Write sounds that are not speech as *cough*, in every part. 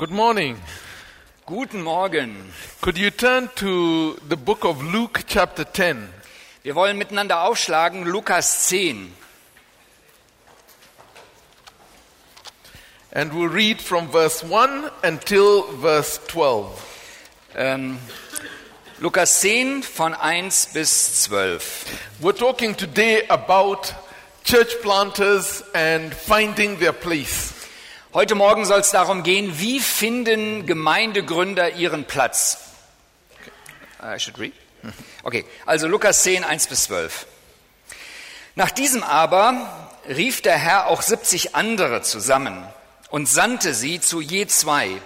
Good morning. Guten Morgen. Could you turn to the book of Luke, chapter 10? Wir wollen miteinander aufschlagen Lukas 10. And we'll read from verse 1 until verse 12. Ähm, Lukas 10 von 1 bis 12. We're talking today about church planters and finding their place. Heute Morgen soll es darum gehen, wie finden Gemeindegründer ihren Platz. I should read. Okay, also Lukas 10, 1 bis 12. Nach diesem aber rief der Herr auch 70 andere zusammen und sandte sie zu je zwei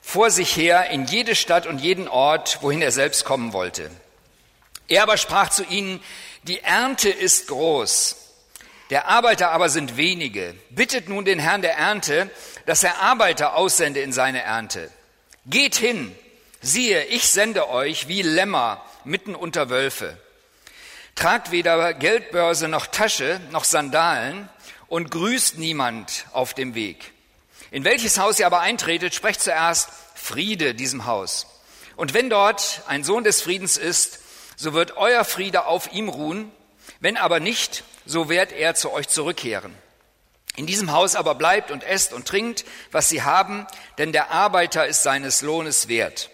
vor sich her in jede Stadt und jeden Ort, wohin er selbst kommen wollte. Er aber sprach zu ihnen, die Ernte ist groß, der Arbeiter aber sind wenige. Bittet nun den Herrn der Ernte, dass er Arbeiter aussende in seine Ernte. Geht hin, siehe, ich sende euch wie Lämmer mitten unter Wölfe. Tragt weder Geldbörse noch Tasche noch Sandalen und grüßt niemand auf dem Weg. In welches Haus ihr aber eintretet, sprecht zuerst Friede diesem Haus. Und wenn dort ein Sohn des Friedens ist, so wird euer Friede auf ihm ruhen. Wenn aber nicht, so wird er zu euch zurückkehren. In diesem Haus aber bleibt und esst und trinkt, was sie haben, denn der Arbeiter ist seines Lohnes wert.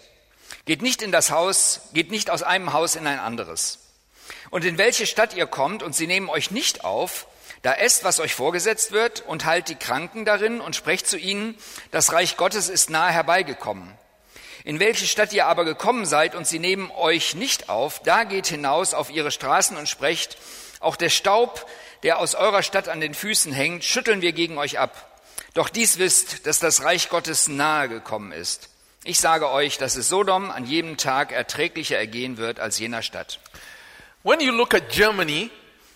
Geht nicht in das Haus, geht nicht aus einem Haus in ein anderes. Und in welche Stadt ihr kommt und sie nehmen euch nicht auf, da esst, was euch vorgesetzt wird, und halt die Kranken darin und sprecht zu ihnen, das Reich Gottes ist nahe herbeigekommen. In welche Stadt ihr aber gekommen seid und sie nehmen euch nicht auf, da geht hinaus auf ihre Straßen und sprecht, auch der Staub, der aus eurer Stadt an den Füßen hängt, schütteln wir gegen euch ab. Doch dies wisst, dass das Reich Gottes nahe gekommen ist. Ich sage euch, dass es Sodom an jedem Tag erträglicher ergehen wird als jener Stadt. When you look at Germany,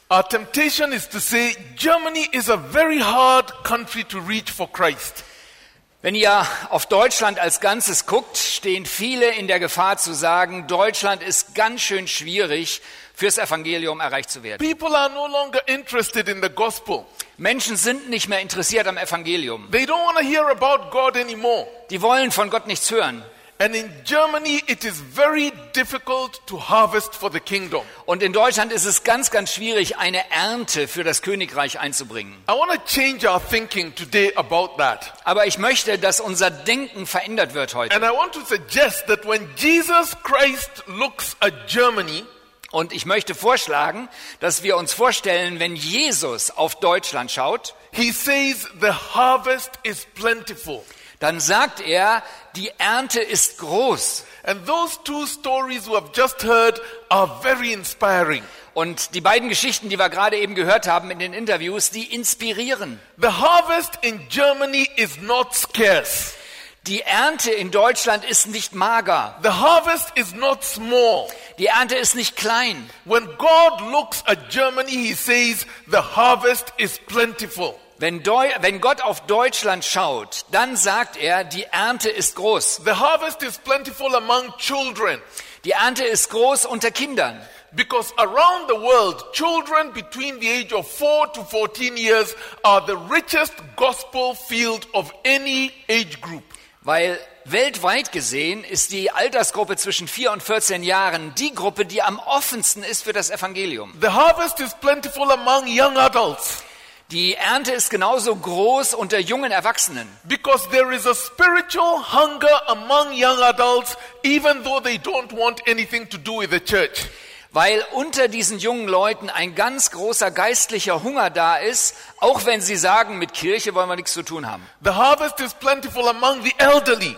our temptation is to say Germany is a very hard country to reach for Christ. Wenn ihr auf Deutschland als Ganzes guckt, stehen viele in der Gefahr zu sagen, Deutschland ist ganz schön schwierig, fürs Evangelium erreicht zu werden. People are no longer interested in the gospel. Menschen sind nicht mehr interessiert am Evangelium. They don't want to hear about God anymore. Die wollen von Gott nichts hören. And in Germany, it is very difficult to harvest for the kingdom. Und in Deutschland ist es ganz, ganz schwierig, eine Ernte für das Königreich einzubringen. I want to change our thinking today about that. Aber ich möchte, dass unser Denken verändert wird heute. And I want to suggest that when Jesus Christ looks at Germany, Und ich möchte vorschlagen, dass wir uns vorstellen, wenn Jesus auf Deutschland schaut, he says the harvest is plentiful. dann sagt er, die Ernte ist groß. And those two stories we have just heard are very inspiring. Und die beiden Geschichten, die wir gerade eben gehört haben in den Interviews, die inspirieren. The harvest in Germany is not scarce. Die Ernte in Deutschland ist nicht mager. The harvest is not small. Die Ernte ist nicht klein. When God looks at Germany, he says the harvest is plentiful. Wenn, Deu wenn Gott auf Deutschland schaut, dann sagt er, die Ernte ist groß. The harvest is plentiful among children. Die Ernte ist groß unter Kindern. Because around the world, children between the age of 4 to 14 years are the richest gospel field of any age group. Weil weltweit gesehen ist die Altersgruppe zwischen 4 und 14 Jahren die Gruppe, die am offensten ist für das Evangelium. The harvest is plentiful among young adults. Die Ernte ist genauso groß unter jungen Erwachsenen. Because there is a spiritual hunger among young adults, even though they don't want anything to do with the church. Weil unter diesen jungen Leuten ein ganz großer geistlicher Hunger da ist, auch wenn sie sagen, mit Kirche wollen wir nichts zu tun haben. The harvest is plentiful among the elderly.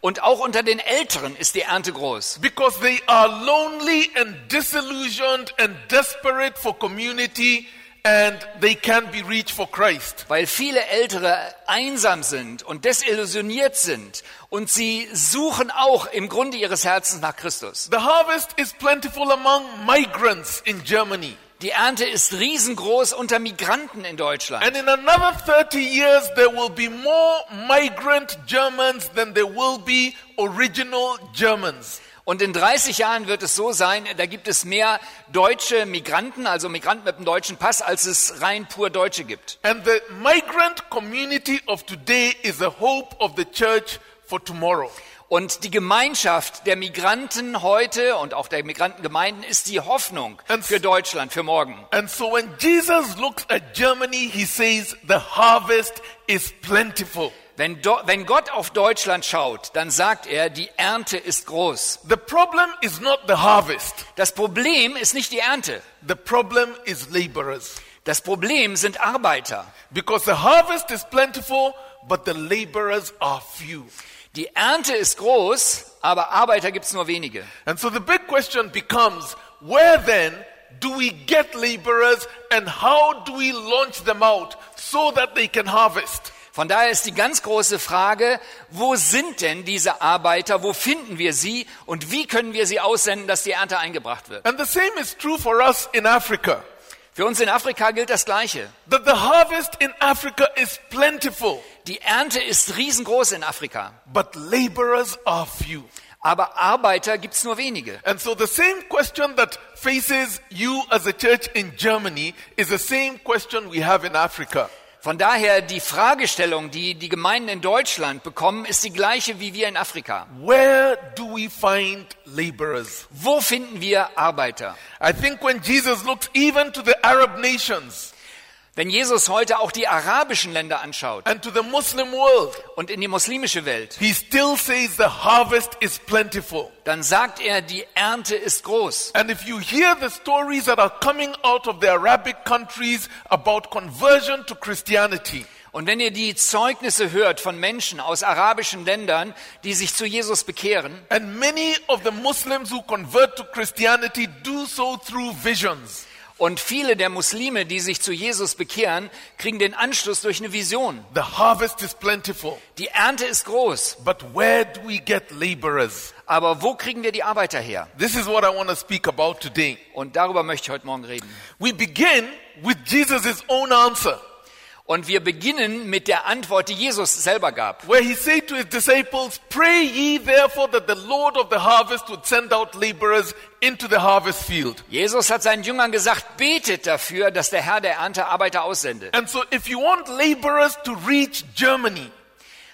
Und auch unter den Älteren ist die Ernte groß. Because they are lonely and disillusioned and desperate for community and they can be reached for Christ. Weil viele Ältere einsam sind und desillusioniert sind und sie suchen auch im Grunde ihres Herzens nach Christus. The harvest is plentiful among migrants in Germany. Die Ernte ist riesengroß unter Migranten in Deutschland. And in another 30 years, there will be more migrant Germans than there will be original Germans. Und in 30 Jahren wird es so sein, da gibt es mehr deutsche Migranten, also Migranten mit einem deutschen Pass, als es rein pur Deutsche gibt. And the migrant community of today is the hope of the church for tomorrow. Und die Gemeinschaft der Migranten heute und auch der Migrantengemeinden ist die Hoffnung And- für Deutschland, für morgen. And so when Jesus looks at Germany, he says, the harvest is plentiful. Wenn, Do wenn Gott auf Deutschland schaut, dann sagt er, die Ernte ist groß. The problem is not the harvest. Das Problem ist nicht die Ernte. The problem is laborers. Das Problem sind Arbeiter. Because the harvest is plentiful, but the laborers are few. Die Ernte ist groß, aber Arbeiter gibt es nur wenige. And so the big question becomes, where then do we get laborers and how do we launch them out so that they can harvest? Von daher ist die ganz große Frage, wo sind denn diese Arbeiter, wo finden wir sie und wie können wir sie aussenden, dass die Ernte eingebracht wird? And the same is true for us in Africa. Für uns in Afrika gilt das Gleiche. That the harvest in Africa is plentiful, Die Ernte ist riesengroß in Afrika, but laborers are few. aber Arbeiter gibt es nur wenige. And so the same question that faces you as a church in Germany is the same question we have in Africa. Von daher die Fragestellung, die die Gemeinden in Deutschland bekommen, ist die gleiche wie wir in Afrika. Where do we find laborers? Wo finden wir Arbeiter? I think when Jesus looks even to the Arab nations Wenn Jesus heute auch die arabischen Länder anschaut and to the Muslim world, und in die muslimische Welt, he still says the harvest is plentiful. dann sagt er, die Ernte ist groß. And if you hear the stories that are coming out of the Arabic countries about conversion to Christianity, Und wenn ihr die Zeugnisse hört von Menschen aus arabischen Ländern, die sich zu Jesus bekehren, and many of the Muslims who convert to Christianity do so through visions. Und viele der Muslime, die sich zu Jesus bekehren, kriegen den Anschluss durch eine Vision. The harvest is plentiful, Die Ernte ist groß, but where do we get laborers? aber wo kriegen wir die Arbeiter her? This is what I want to speak about today. Und darüber möchte ich heute Morgen reden. We begin with Jesus' own answer, Und wir beginnen mit der Antwort, die Jesus selber gab. where he said to his disciples, Pray ye therefore that the Lord of the harvest would send out laborers into the harvest field. Jesus hat seinen Jüngern gesagt, betet dafür, dass der Herr der Ernte Arbeiter aussendet. And so, if you want laborers to reach Germany,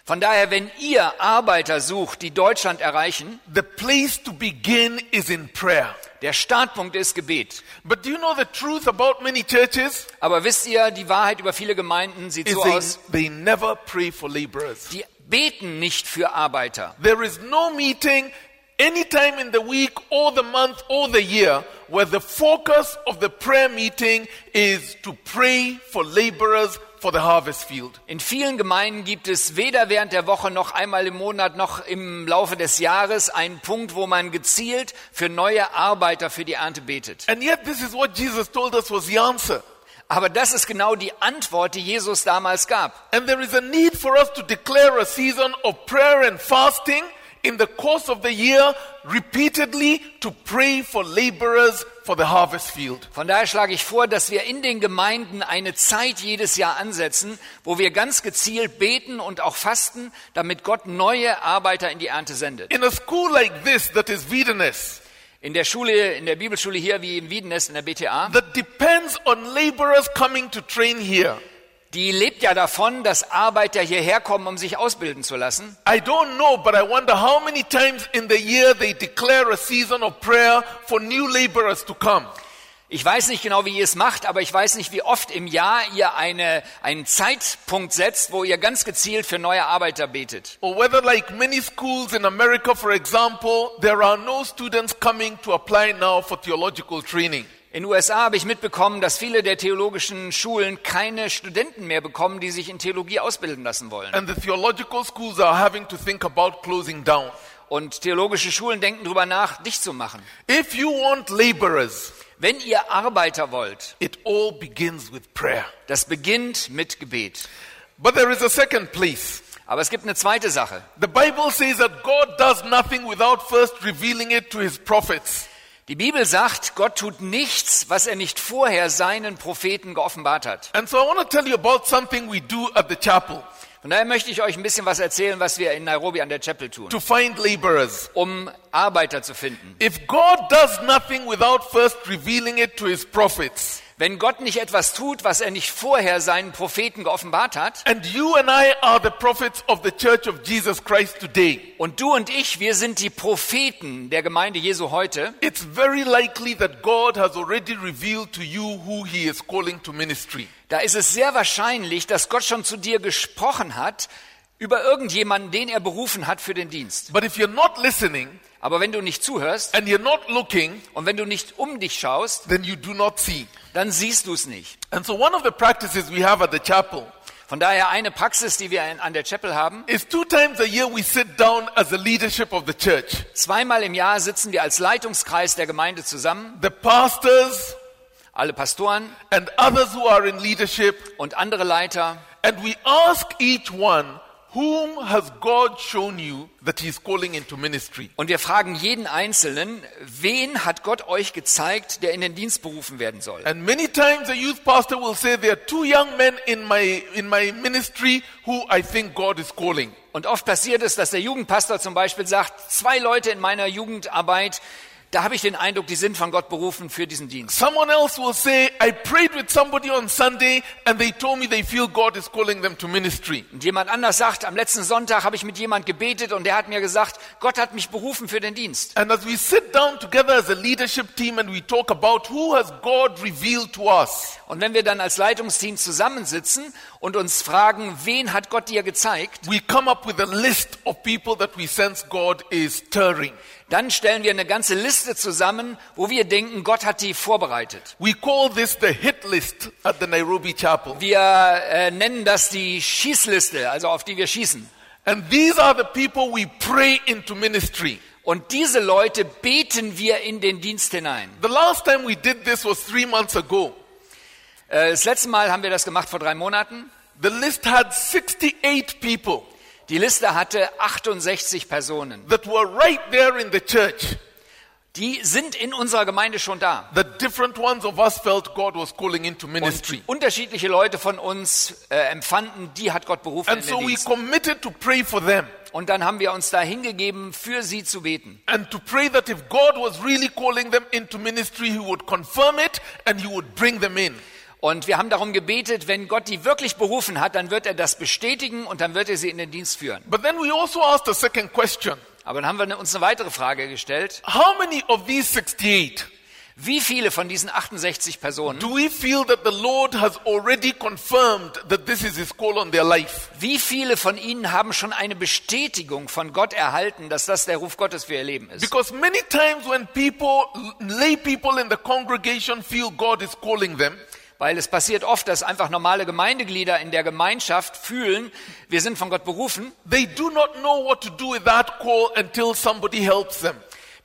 Von daher, wenn ihr Arbeiter sucht, die Deutschland erreichen, the place to begin is in prayer. Der Startpunkt ist Gebet. But do you know the truth about many churches? Aber wisst ihr, die Wahrheit über viele Gemeinden sieht so they, aus, they never pray for laborers. die beten nicht für Arbeiter. There is no meeting anytime in the week or the month or the year where the focus of the prayer meeting is to pray for laborers for the harvest field. In vielen Gemeinden gibt es weder während der Woche noch einmal im Monat noch im Laufe des Jahres einen Punkt, wo man gezielt für neue Arbeiter für die Ernte betet. And yet, this is what Jesus told us was the answer. Aber das ist genau die Antwort, die Jesus damals gab. And there is a need for us to declare a season of prayer and fasting in the course of the year repeatedly to pray for laborers for the harvest field. Von daher schlage ich vor, dass wir in den Gemeinden eine Zeit jedes Jahr ansetzen, wo wir ganz gezielt beten und auch fasten, damit Gott neue Arbeiter in die Ernte sendet. In a school like this, that is Wiedenes, In der Schule, in der Bibelschule hier wie in Wiedenest in der BTA, that depends on laborers coming to train here. Die lebt ja davon, dass Arbeiter hierher kommen, um sich ausbilden zu lassen. I don't know, but I wonder how many times in the year they declare a season of prayer for new laborers to come. Ich weiß nicht genau, wie ihr es macht, aber ich weiß nicht, wie oft im Jahr ihr eine, einen Zeitpunkt setzt, wo ihr ganz gezielt für neue Arbeiter betet. Or whether, like many schools in America, for example, there are no students coming to apply now for theological training. In den USA habe ich mitbekommen, dass viele der theologischen Schulen keine Studenten mehr bekommen, die sich in Theologie ausbilden lassen wollen. And the theological schools are having to think about closing down. Und theologische Schulen denken darüber nach, dicht zu machen. If you want laborers, Wenn ihr Arbeiter wollt, it all begins with prayer. das beginnt mit Gebet. But there is a second place. Aber es gibt eine zweite Sache. The Bible says that God does nothing without first revealing it to his prophets. Die Bibel sagt, Gott tut nichts, was er nicht vorher seinen Propheten geoffenbart hat. And so I want to tell you about something we do at the chapel. Von daher möchte ich euch ein bisschen was erzählen, was wir in Nairobi an der Chapel tun, to find laborers. um Arbeiter zu finden. If God does nothing without first revealing it to his prophets, Wenn Gott nicht etwas tut, was er nicht vorher seinen Propheten geoffenbart hat, and you and I are the prophets of the church of Jesus Christ today, und du und ich, wir sind die Propheten der Gemeinde Jesu heute, it's very likely that God has already revealed to you who he is calling to ministry. da ist es sehr wahrscheinlich, dass Gott schon zu dir gesprochen hat über irgendjemanden, den er berufen hat für den Dienst. But if you're not listening Aber wenn du nicht zuhörst and you're not looking, und wenn du nicht um dich schaust, then you do not see. dann siehst du es nicht. And so one of the practices we have at the chapel Von daher eine Praxis, die wir an der Chapel haben. is two times a year we sit down as the leadership of the church. Zweimal im Jahr sitzen wir als Leitungskreis der Gemeinde zusammen, The pastors alle Pastoren and others who are in leadership, und andere Leiter. and we ask each one, whom has God shown you that he's calling into ministry? Und wir fragen jeden Einzelnen, wen hat Gott euch gezeigt, der in den Dienst berufen werden soll? And many times a youth pastor will say, there are two young men in my, in my ministry who I think God is calling. Und oft passiert es, dass der Jugendpastor zum Beispiel sagt, zwei Leute in meiner Jugendarbeit, da habe ich den Eindruck, die sind von Gott berufen für diesen Dienst. Someone else will say, I prayed with somebody on Sunday and they told me they feel God is calling them to ministry. Und jemand anders sagt, am letzten Sonntag habe ich mit jemand gebetet und der hat mir gesagt, Gott hat mich berufen für den Dienst. And as we sit down together as a leadership team and we talk about who has God revealed to us, Und wenn wir dann als Leitungsteam zusammensitzen und uns fragen, wen hat Gott dir gezeigt, we come up with a list of people that we sense God is stirring. Dann stellen wir eine ganze Liste zusammen, wo wir denken, Gott hat die vorbereitet. We call this the hit list at the Nairobi chapel. Wir äh, nennen das die Schießliste, also auf die wir schießen. And these are the people we pray into ministry. Und diese Leute beten wir in den Dienst hinein. The last time we did this was three months ago. Äh, das letzte Mal haben wir das gemacht vor drei Monaten. The list had 68 people Die Liste hatte 68 Personen. that were right there in the church. Die sind in unserer Gemeinde schon da. The different ones of us felt God was calling into Und ministry. unterschiedliche Leute von uns äh, empfanden, die hat Gott berufen And in so den we Dienst. committed to pray for them Und dann haben wir uns da hingegeben, für sie zu beten. and to pray that if God was really calling them into ministry, He would confirm it and He would bring them in. Und wir haben darum gebetet, wenn Gott die wirklich berufen hat, dann wird er das bestätigen und dann wird er sie in den Dienst führen. But then we also asked a second question Aber dann haben wir uns eine weitere Frage gestellt. How many of these 68 Wie viele von diesen 68 Personen, do we feel that the Lord has already confirmed that this is His call on their life? wie viele von ihnen haben schon eine Bestätigung von Gott erhalten, dass das der Ruf Gottes für ihr Leben ist? Because many times when people, lay people in the congregation feel God is calling them, Weil es passiert oft, dass einfach normale Gemeindeglieder in der Gemeinschaft fühlen, wir sind von Gott berufen, they do not know what to do with that call until somebody helps them.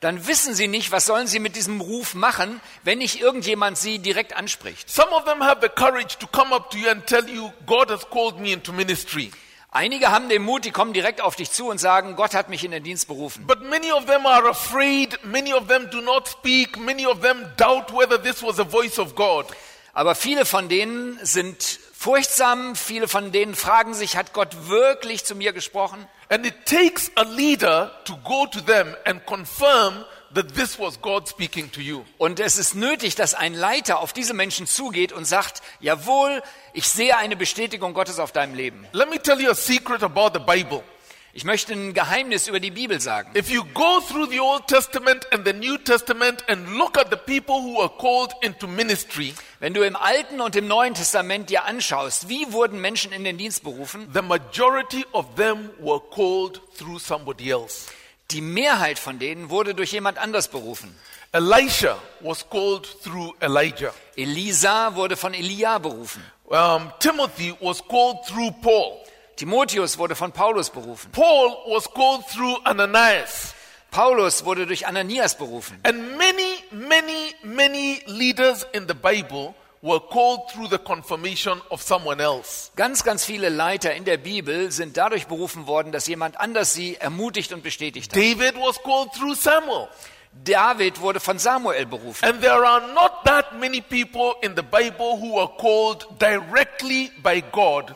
dann wissen sie nicht, was sollen sie mit diesem Ruf machen, wenn nicht irgendjemand sie direkt anspricht. Some of them have the courage to come up to you and tell you, God has called me into ministry. Einige haben den Mut, die kommen direkt auf dich zu und sagen, Gott hat mich in den Dienst berufen. But many of them are afraid. Many of them do not speak. Many of them doubt whether this was a voice of God. Aber viele von denen sind furchtsam, viele von denen fragen sich, hat Gott wirklich zu mir gesprochen? And it takes a leader to go to them and confirm that this was God speaking to you. Und es ist nötig, dass ein Leiter auf diese Menschen zugeht und sagt, jawohl, ich sehe eine Bestätigung Gottes auf deinem Leben. Let me tell you a secret about the Bible. Ich möchte ein Geheimnis über die Bibel sagen. If you go through the Old Testament and the New Testament and look at the people who were called into ministry, Wenn du im Alten und im Neuen Testament dir anschaust, wie wurden Menschen in den Dienst berufen? the majority of them were called through somebody else. Die Mehrheit von denen wurde durch jemand anders berufen. Elisha was called through Elijah. Elisa wurde von Elia berufen. Um, Timothy was called through Paul. Timotheus wurde von Paulus berufen. Paul was called through Ananias. Paulus wurde durch Ananias berufen. And many, many, many leaders in the Bible were called through the confirmation of someone else. Ganz, ganz viele Leiter in der Bibel sind dadurch berufen worden, dass jemand anders sie ermutigt und bestätigt hat. David was called through Samuel. David wurde von Samuel berufen. And there are not that many people in the Bible who were called directly by God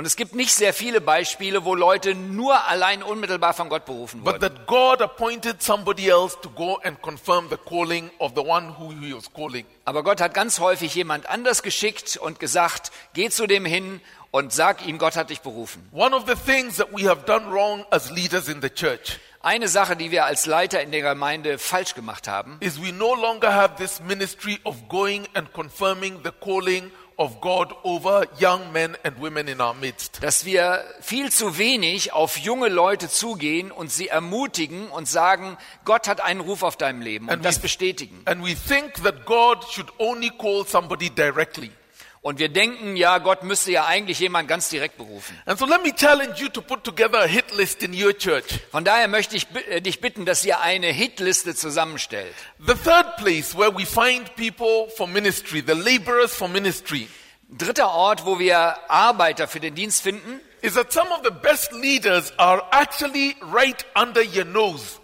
Und es gibt nicht sehr viele Beispiele, wo Leute nur allein unmittelbar von Gott berufen but wurden. that God appointed somebody else to go and confirm the calling of the one who he was calling. Aber Gott hat ganz häufig jemand anders geschickt und gesagt, geh zu dem hin und sag ihm, Gott hat dich berufen. One of the things that we have done wrong as leaders in the church Eine Sache, die wir als Leiter in der Gemeinde falsch gemacht haben, is we no longer have this ministry of going and confirming the calling of God over young men and women in our midst. dass wir viel zu wenig auf junge Leute zugehen und sie ermutigen und sagen, Gott hat einen Ruf auf deinem Leben und And das we- bestätigen. And we think that God should only call somebody directly. Und wir denken, ja, Gott müsste ja eigentlich jemand ganz direkt berufen. And so let me challenge you to put together a hit list in your church. Von daher möchte ich äh, dich bitten, dass ihr eine Hitliste zusammenstellt. The third place where we find people for ministry, the laborers for ministry, Dritter Ort, wo wir Arbeiter für den Dienst finden, is that some of the best leaders are actually right under your nose.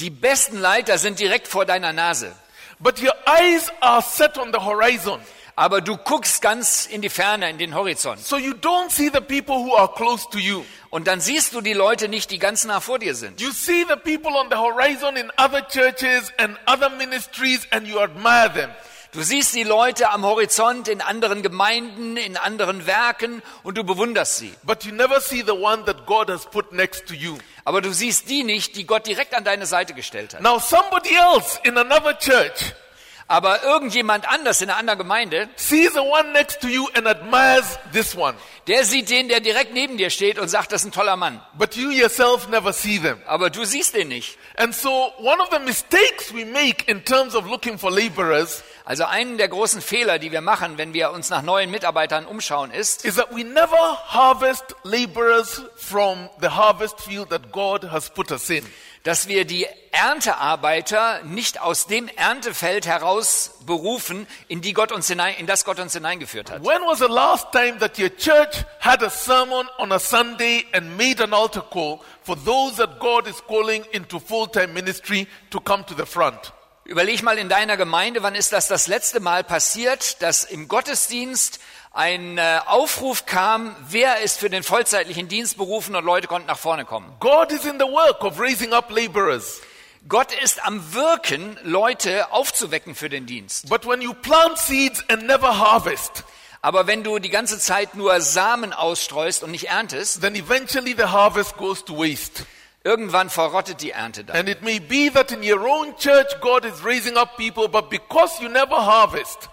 die besten Leiter sind direkt vor deiner Nase. But your eyes are set on the horizon. Aber du guckst ganz in die Ferne, in den Horizont. So you don't see the people who are close to you. Und dann siehst du die Leute nicht, die ganz nah vor dir sind. You see the people on the horizon in other churches and other ministries and you admire them. Du siehst die Leute am Horizont in anderen Gemeinden, in anderen Werken und du bewunderst sie. But you never see the one that God has put next to you. Aber du siehst die nicht, die Gott direkt an deine Seite gestellt hat. Now somebody else in another church Aber irgendjemand anders in einer anderen Gemeinde, sees the one next to you and admires this one. der sieht den, der direkt neben dir steht und sagt, das ist ein toller Mann. But you yourself never see them. Aber du siehst den nicht. And so one of the mistakes we make in terms of looking for laborers Also einen der großen Fehler, die wir machen, wenn wir uns nach neuen Mitarbeitern umschauen, ist, is that we never harvest laborers from the harvest field that God has put us in. dass wir die Erntearbeiter nicht aus dem Erntefeld heraus berufen, in, die Gott uns hinein, in das Gott uns hineingeführt hat. When was the last time that your church had a sermon on a Sunday and made an altar call for those that God is calling into full-time ministry to come to the front? Überleg mal in deiner Gemeinde, wann ist das das letzte Mal passiert, dass im Gottesdienst ein äh, Aufruf kam, wer ist für den vollzeitlichen Dienst berufen und Leute konnten nach vorne kommen. God is in the work of raising up laborers. Gott ist am Wirken, Leute aufzuwecken für den Dienst. But when you plant seeds and never harvest, Aber wenn du die ganze Zeit nur Samen ausstreust und nicht erntest, then eventually the harvest goes to waste. Irgendwann verrottet die Ernte dann. And it may be that in your own church, God is raising up people, but because you never harvest,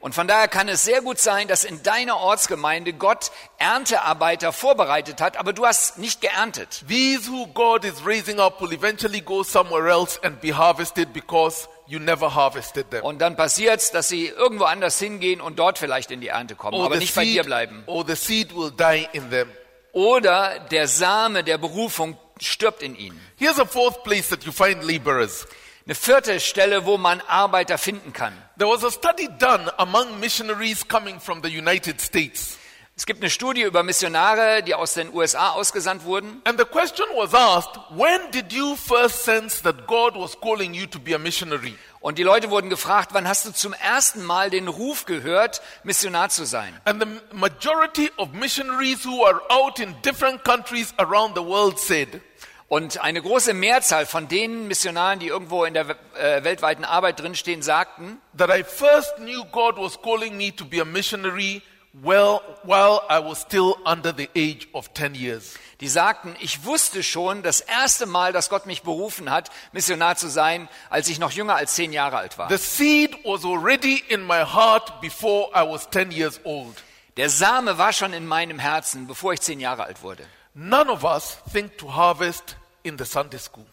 Und von daher kann es sehr gut sein, dass in deiner Ortsgemeinde Gott Erntearbeiter vorbereitet hat, aber du hast nicht geerntet. these who God is raising up will eventually go somewhere else and be harvested because you never harvested them. Und dann passiert's, dass sie irgendwo anders hingehen und dort vielleicht in die Ernte kommen, Or aber the, nicht bei dir seed, bleiben. or the seed will die in them. Oder der Same der Berufung stirbt in ihnen. Here's a fourth place that you find laborers. Eine vierte Stelle, wo man Arbeiter finden kann. There was a study done among missionaries coming from the United States. Es gibt eine Studie über Missionare, die aus den USA ausgesandt wurden. And the question was asked, when did you first sense that God was calling you to be a missionary? Und die Leute wurden gefragt, wann hast du zum ersten Mal den Ruf gehört, Missionar zu sein? And the majority of missionaries who are out in different countries around the world said, Und eine große Mehrzahl von den Missionaren, die irgendwo in der äh, weltweiten Arbeit drinstehen, sagten, that I first knew God was calling me to be a missionary well while I was still under the age of 10 years. die sagten, ich wusste schon das erste Mal, dass Gott mich berufen hat, Missionar zu sein, als ich noch jünger als zehn Jahre alt war. The seed was already in my heart before I was 10 years old. Der Same war schon in meinem Herzen, bevor ich zehn Jahre alt wurde. None of us think to harvest in the Sunday school.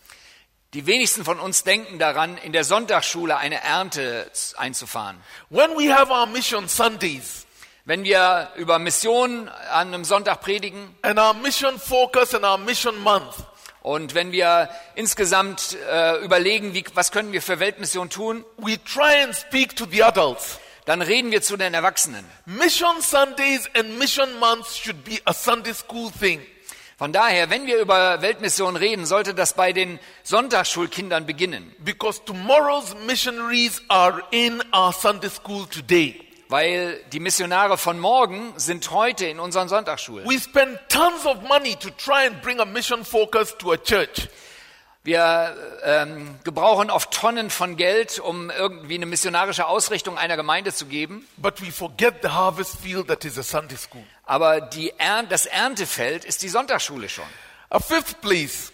Die wenigsten von uns denken daran, in der Sonntagsschule eine Ernte einzufahren. When we have our mission Sundays Wenn wir über Mission an einem Sonntag predigen and our mission focus and our mission month, und wenn wir insgesamt äh, überlegen, wie, was können wir für Weltmission tun, we try and speak to the adults. dann reden wir zu den Erwachsenen. Mission Sundays and mission months should be a Sunday school thing. Von daher, wenn wir über Weltmission reden, sollte das bei den Sonntagsschulkindern beginnen. Because tomorrow's missionaries are in our Sunday school today. Weil die Missionare von morgen sind heute in unseren Sonntagsschulen. We spend tons of money to try and bring a mission focus to a church. Wir ähm, gebrauchen oft Tonnen von Geld, um irgendwie eine missionarische Ausrichtung einer Gemeinde zu geben. But we forget the harvest field that is a Sunday school. Aber Ern das Erntefeld ist die Sonntagsschule schon. A fifth place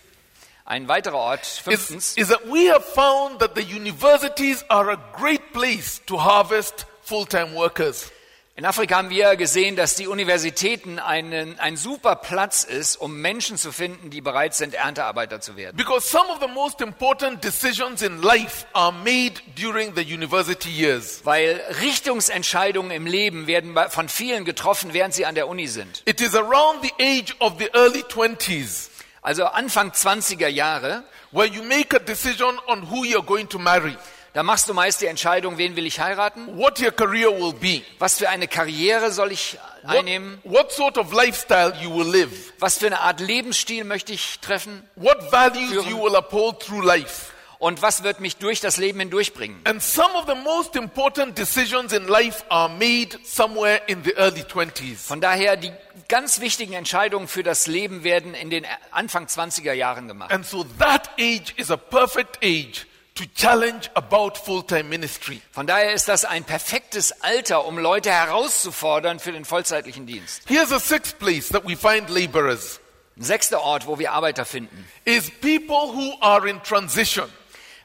Ein weiterer Ort, is, fünftens, is that we have found that the universities are a great place to harvest full-time workers. in Afrika haben wir gesehen, dass die Universitäten einen, ein super Platz ist, um Menschen zu finden, die bereit sind, Erntearbeiter zu werden. Because some of the most important decisions in life are made during the university years. Weil Richtungsentscheidungen im Leben werden von vielen getroffen, während sie an der Uni sind. It is around the age of the early 20s Also Anfang 20er Jahre, where you make a decision on who you're going to marry, da machst du meist die Entscheidung, wen will ich heiraten, what your career will be, was für eine Karriere soll ich what, einnehmen, what sort of lifestyle you will live, was für eine Art Lebensstil möchte ich treffen what values Führen. you will uphold through life. und was wird mich durch das Leben hindurchbringen. And some of the most important decisions in life are made somewhere in the early 20s. Von daher, die ganz wichtigen Entscheidungen für das Leben werden in den Anfang 20er Jahren gemacht. And so that age is a perfect age to challenge about full-time ministry. Von daher ist das ein perfektes Alter, um Leute herauszufordern für den vollzeitlichen Dienst. Here's a sixth place that we find laborers Ein sechster Ort, wo wir Arbeiter finden. is people who are in transition.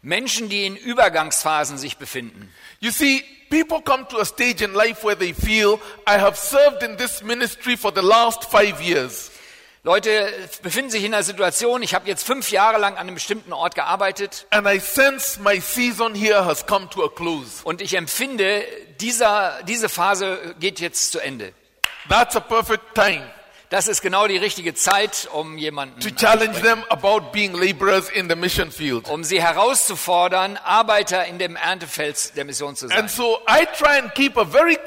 Menschen, die in Übergangsphasen sich befinden. You see, people come to a stage in life where they feel, I have served in this ministry for the last five years. Leute befinden sich in einer Situation, ich habe jetzt fünf Jahre lang an einem bestimmten Ort gearbeitet And I sense my season here has come to a close. und ich empfinde, dieser, diese Phase geht jetzt zu Ende. That's a perfect time Das ist genau die richtige Zeit, um jemanden, to challenge them about being laborers in the mission field. um sie herauszufordern, Arbeiter in dem Erntefeld der Mission zu sein. And so I try and keep a very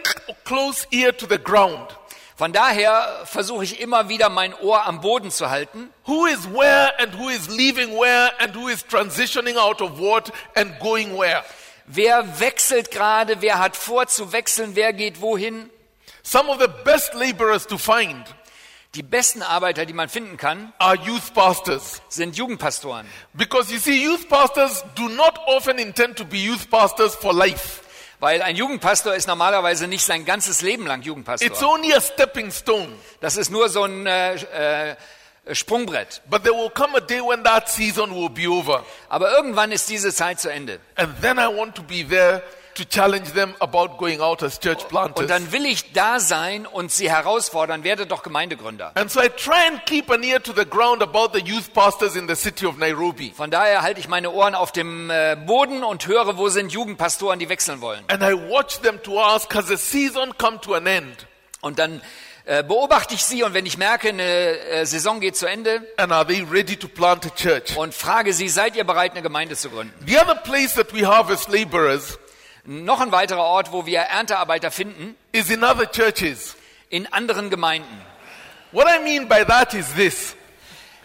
close ear to the ground. Von daher versuche ich immer wieder mein Ohr am Boden zu halten. Who is where and who is leaving where and who is transitioning out of what and going where. Wer wechselt gerade? Wer hat vor zu wechseln? Wer geht wohin? Some of the best laborers to find Die besten Arbeiter, die man finden kann, are youth pastors. sind Jugendpastoren. Because you see, youth pastors do not often intend to be youth pastors for life. Weil ein Jugendpastor ist normalerweise nicht sein ganzes Leben lang It's Jugendpastor. only a stepping stone. Das ist nur so ein äh, äh, Sprungbrett. But there will come a day when that season will be over. Aber irgendwann ist diese Zeit zu Ende. And then I want to be there to challenge them about going out as church Und planters. dann will ich da sein und sie herausfordern, werdet doch Gemeindegründer. And so I try and keep an ear to the ground about the youth pastors in the city of Nairobi. Von daher halte ich meine Ohren auf dem äh, Boden und höre, wo sind Jugendpastoren, die wechseln wollen. And I watch them to ask, has the season come to an end? Und dann äh, beobachte ich sie und wenn ich merke, eine äh, Saison geht zu Ende And are they ready to plant a church? und frage sie, seid ihr bereit, eine Gemeinde zu gründen? The other place that we harvest laborers Noch ein weiterer Ort, wo wir Erntearbeiter finden, is in other churches. in anderen Gemeinden. What I mean by that is this.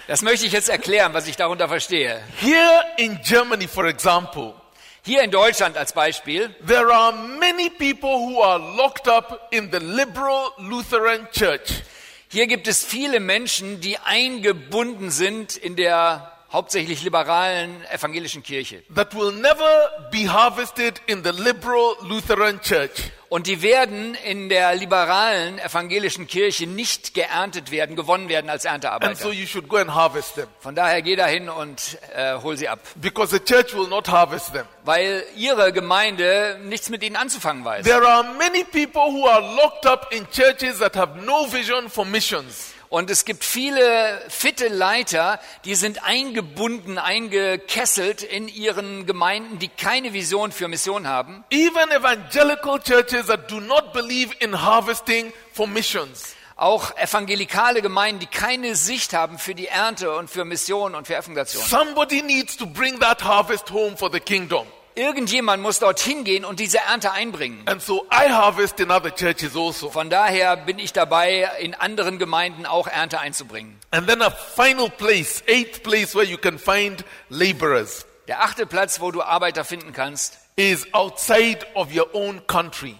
Das möchte ich jetzt erklären, was ich darunter verstehe. Here in Germany, for example, Hier in Deutschland als Beispiel there are many people who are locked up in the liberal Lutheran church. Hier gibt es viele Menschen, die eingebunden sind in der hauptsächlich liberalen evangelischen Kirche. that will never be harvested in the liberal Lutheran church. Und die werden in der liberalen evangelischen Kirche nicht geerntet werden, gewonnen werden als And so Erntearbeiter. you should go and harvest them Von daher geh dahin und äh, hol sie ab. because the church will not harvest them. Weil ihre Gemeinde nichts mit ihnen anzufangen weiß. There are many people who are locked up in churches that have no vision for missions. Und es gibt viele fitte Leiter, die sind eingebunden, eingekesselt in ihren Gemeinden, die keine Vision für Mission haben. Even evangelical churches that do not believe in harvesting for missions. Auch evangelikale Gemeinden, die keine Sicht haben für die Ernte und für Mission und für Evangelisation. Somebody needs to bring that harvest home for the kingdom. Irgendjemand muss dorthin gehen und diese Ernte einbringen. And so I harvest in other churches also. Von daher bin ich dabei, in anderen Gemeinden auch Ernte einzubringen. And then a final place, eighth place where you can find laborers Der achte Platz, wo du Arbeiter finden kannst, is outside of your own country.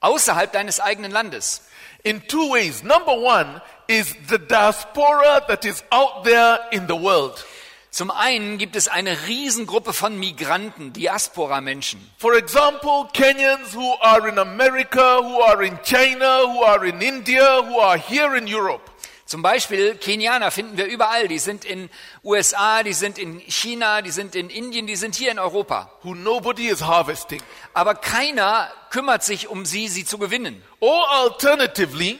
außerhalb deines eigenen Landes. In two ways. Number one is the diaspora that is out there in the world. Zum einen gibt es eine Riesengruppe von Migranten, Diaspora-Menschen. For example, Kenyans who are in America, who are in China, who are in India, who are here in Europe. Zum Beispiel Kenianer finden wir überall. Die sind in USA, die sind in China, die sind in Indien, die sind hier in Europa. who nobody is harvesting. Aber keiner kümmert sich um sie, sie zu gewinnen. Or alternatively,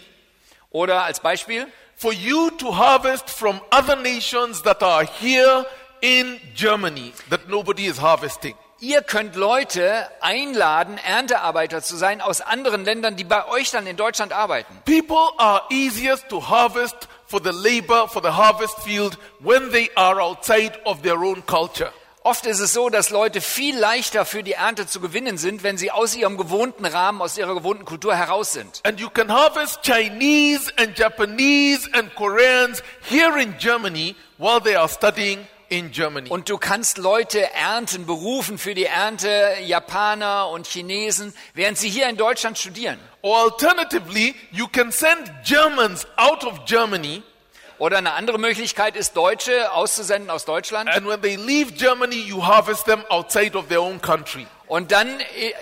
Oder als Beispiel, for you to harvest from other nations that are here in Germany that nobody is harvesting. ihr könnt Leute einladen, Erntearbeiter zu sein aus anderen Ländern, die bei euch dann in Deutschland arbeiten. People are easiest to harvest for the labor, for the harvest field when they are outside of their own culture. Oft ist es so, dass Leute viel leichter für die Ernte zu gewinnen sind, wenn sie aus ihrem gewohnten Rahmen, aus ihrer gewohnten Kultur heraus sind. And you can harvest Chinese and Japanese and Koreans here in Germany while they are studying in Germany. Und du kannst Leute ernten, berufen für die Ernte, Japaner und Chinesen, während sie hier in Deutschland studieren. Or alternatively, you can send Germans out of Germany, Oder eine andere Möglichkeit ist, Deutsche auszusenden aus Deutschland and when they leave Germany, you harvest them outside of their own country. und dann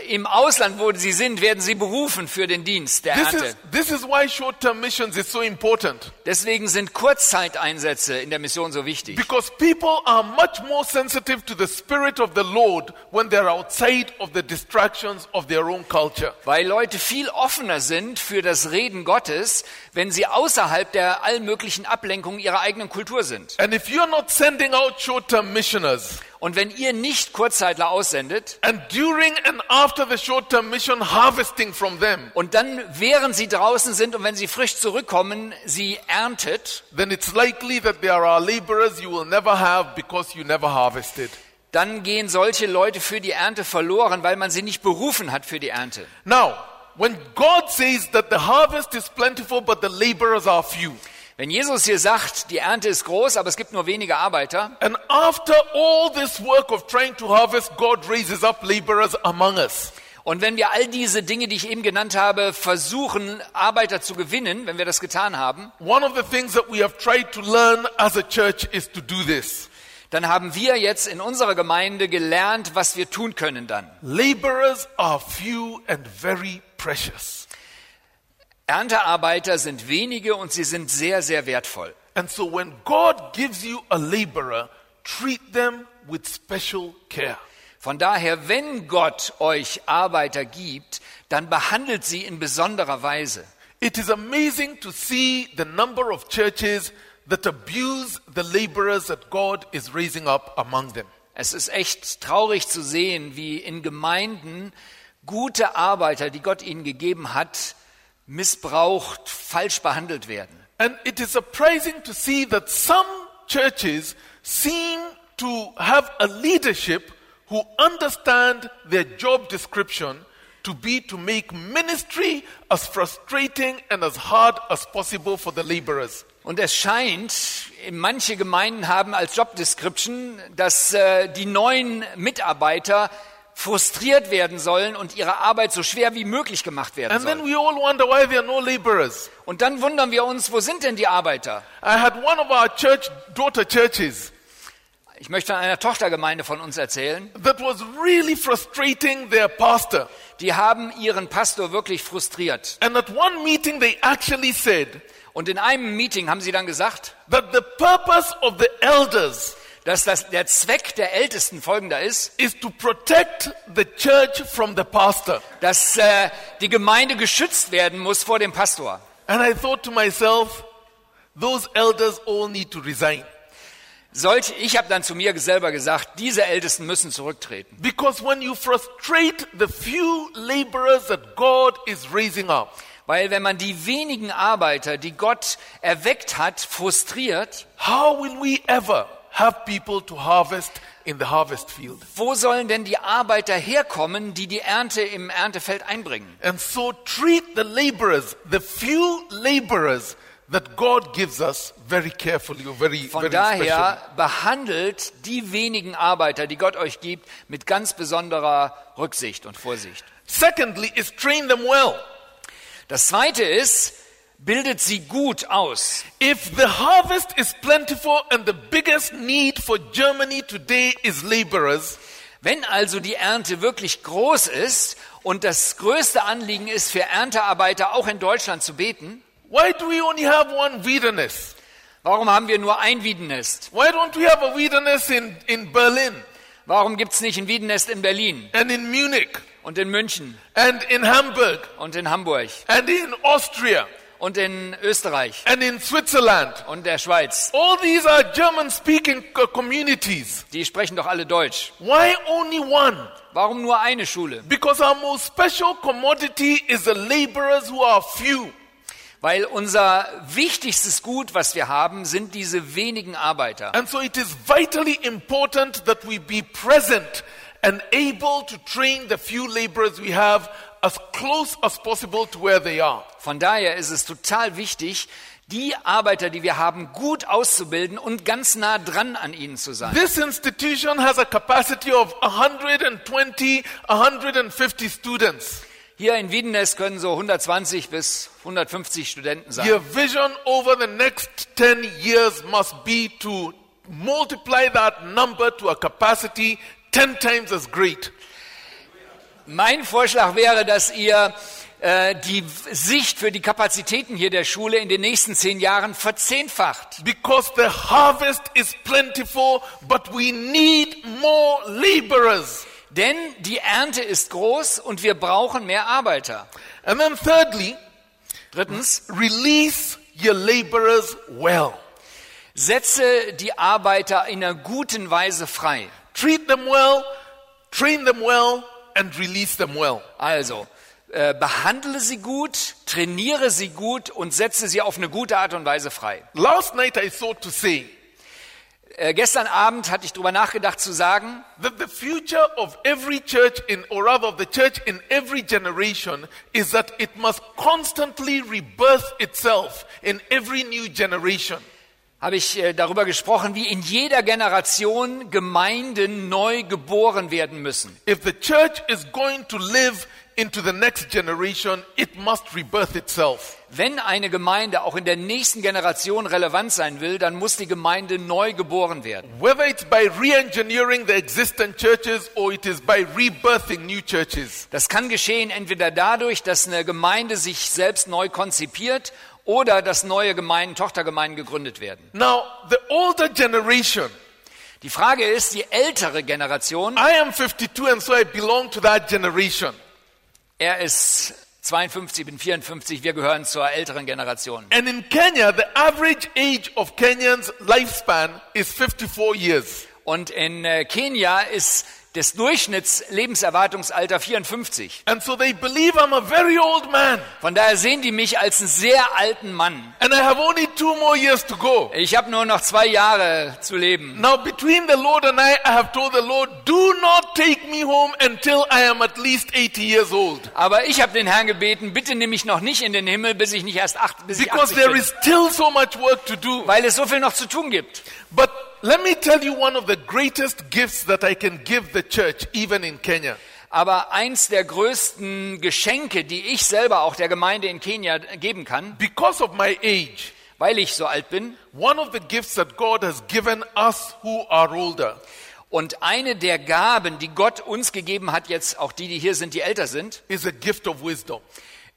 im Ausland, wo sie sind, werden sie berufen für den Dienst der This Ernte. is, this is why short term missions is so important. Deswegen sind Kurzzeiteinsätze in der Mission so wichtig. Because people are much more sensitive to the Spirit of the Lord when they're outside of the distractions of their own culture. Weil Leute viel offener sind für das Reden Gottes, wenn sie außerhalb der allmöglichen Ablenkungen ihrer eigenen Kultur sind. And if you're not sending out short term missioners, Und wenn ihr nicht Kurzzeitler aussendet and during and after the short term mission, harvesting from them, und dann, während sie draußen sind und wenn sie frisch zurückkommen, sie erntet, then it's likely that there are laborers you will never have because you never harvested. dann gehen solche Leute für die Ernte verloren, weil man sie nicht berufen hat für die Ernte. Now, when God says that the harvest is plentiful but the laborers are few, Wenn Jesus hier sagt, die Ernte ist groß, aber es gibt nur wenige Arbeiter, and after all this work of trying to harvest, God raises up laborers among us. und wenn wir all diese Dinge, die ich eben genannt habe, versuchen, Arbeiter zu gewinnen, wenn wir das getan haben, One of the things that we have tried to learn as a church is to do this. dann haben wir jetzt in unserer Gemeinde gelernt, was wir tun können dann. Laborers are few and very precious. Erntearbeiter sind wenige und sie sind sehr, sehr wertvoll. And so when God gives you a laborer, treat them with special care. Von daher, wenn Gott euch Arbeiter gibt, dann behandelt sie in besonderer Weise. It is amazing to see the number of churches that abuse the laborers that God is raising up among them. Es ist echt traurig zu sehen, wie in Gemeinden gute Arbeiter, die Gott ihnen gegeben hat, missbraucht, falsch behandelt werden. And it is surprising to see that some churches seem to have a leadership who understand their job description to be to make ministry as frustrating and as hard as possible for the laborers. Und es scheint, manche Gemeinden haben als Job Description, dass äh, die neuen Mitarbeiter frustriert werden sollen und ihre Arbeit so schwer wie möglich gemacht werden And then soll. we all wonder why there are no. Und dann wundern wir uns, wo sind denn die Arbeiter? I had one of our church daughter churches Ich möchte an einer Tochtergemeinde von uns erzählen. that was really frustrating their pastor. Die haben ihren Pastor wirklich frustriert. And at one meeting, they actually said Und in einem Meeting haben sie dann gesagt, that the purpose of the elders dass das, der Zweck der Ältesten folgender ist, is to protect the church from the pastor. dass äh, die Gemeinde geschützt werden muss vor dem Pastor. And I thought to myself, those elders all need to resign. Solche, ich habe dann zu mir selber gesagt, diese Ältesten müssen zurücktreten. Because when you frustrate the few laborers that God is raising up, Weil wenn man die wenigen Arbeiter, die Gott erweckt hat, frustriert, how will we ever have people to harvest in the harvest field? wo sollen denn die Arbeiter herkommen, die die Ernte im Erntefeld einbringen? And so treat the laborers, the few laborers that God gives us very carefully very, Von very daher specially. behandelt die wenigen Arbeiter, die Gott euch gibt, mit ganz besonderer Rücksicht und Vorsicht. Secondly, is train them well. Das zweite ist, bildet sie gut aus. If the harvest is plentiful and the biggest need for Germany today is laborers, Wenn also die Ernte wirklich groß ist und das größte Anliegen ist, für Erntearbeiter auch in Deutschland zu beten, why do we only have one wilderness? warum haben wir nur ein Wiedennest? Why don't we have a wilderness in, in Berlin? Warum gibt es nicht ein Wiedennest in Berlin? And in Munich? Und in München? And in Hamburg? Und in Hamburg? And in Austria und in Österreich and in Switzerland? und der Schweiz? All these are German speaking communities. Die sprechen doch alle Deutsch. Why only one? Warum nur eine Schule? Because our most special commodity is the laborers who are few. Weil unser wichtigstes Gut, was wir haben, sind diese wenigen Arbeiter. And so it is vitally important that we be present and able to train the few laborers we have as close as possible to where they are. Von daher ist es total wichtig, die Arbeiter, die wir haben, gut auszubilden und ganz nah dran an ihnen zu sein. This institution has a capacity of 120, 150 students. Hier in Wiedenest können so 120 bis 150 Studenten sein. Your vision over the next 10 years must be to multiply that number to a capacity 10 times as great. Mein Vorschlag wäre, dass ihr äh, die Sicht für die Kapazitäten hier der Schule in den nächsten zehn Jahren verzehnfacht. Because the harvest is plentiful, but we need more laborers. Denn die Ernte ist groß und wir brauchen mehr Arbeiter. And then thirdly, Drittens, release your laborers well. setze die Arbeiter in einer guten Weise frei. Treat them well, train them well, and release them well. Also, äh, behandle sie gut, trainiere sie gut und setze sie auf eine gute Art und Weise frei. Last night I thought to say Äh, gestern Abend hatte ich darüber nachgedacht zu sagen, that the future of every church in, or rather of the church in every generation is that it must constantly rebirth itself in every new generation. Habe ich äh, darüber gesprochen, wie in jeder Generation Gemeinden neu geboren werden müssen. If the church is going to live into the next generation, it must rebirth itself. Wenn eine Gemeinde auch in der nächsten Generation relevant sein will, dann muss die Gemeinde neu geboren werden. Whether it's by re-engineering the existing churches or it is by rebirthing new churches. Das kann geschehen entweder dadurch, dass eine Gemeinde sich selbst neu konzipiert oder dass neue Gemeinden, Tochtergemeinden gegründet werden. Now, the older generation, Die Frage ist, die ältere Generation, I am 52 and so I belong to that generation. er ist 52, ich bin 54, wir gehören zur älteren Generation. And in Kenya, the average age of Kenyans lifespan is 54 years. Und in äh, Kenia ist das Durchschnittslebensερwartungsalter 54. And so they believe I'm a very old man Von daher sehen die mich als einen sehr alten Mann. and I have only two more years to go. Ich habe nur noch zwei Jahre zu leben. Now, between the Lord and I, I have told the Lord, do not take me home until I am at least 80 years old. Aber ich habe den Herrn gebeten, bitte nimm mich noch nicht in den Himmel, bis ich nicht erst acht, bis ich Because 80 there bin. is still so much work to do. Weil es so viel noch zu tun gibt. But let me tell you one of the greatest gifts that I can give the church, even in Kenya. Aber eins der größten Geschenke, die ich selber auch der Gemeinde in Kenia geben kann, Because of my age, weil ich so alt bin, one of the gifts that God has given us who are older und eine der Gaben, die Gott uns gegeben hat, jetzt auch die, die hier sind, die älter sind, is a gift of wisdom.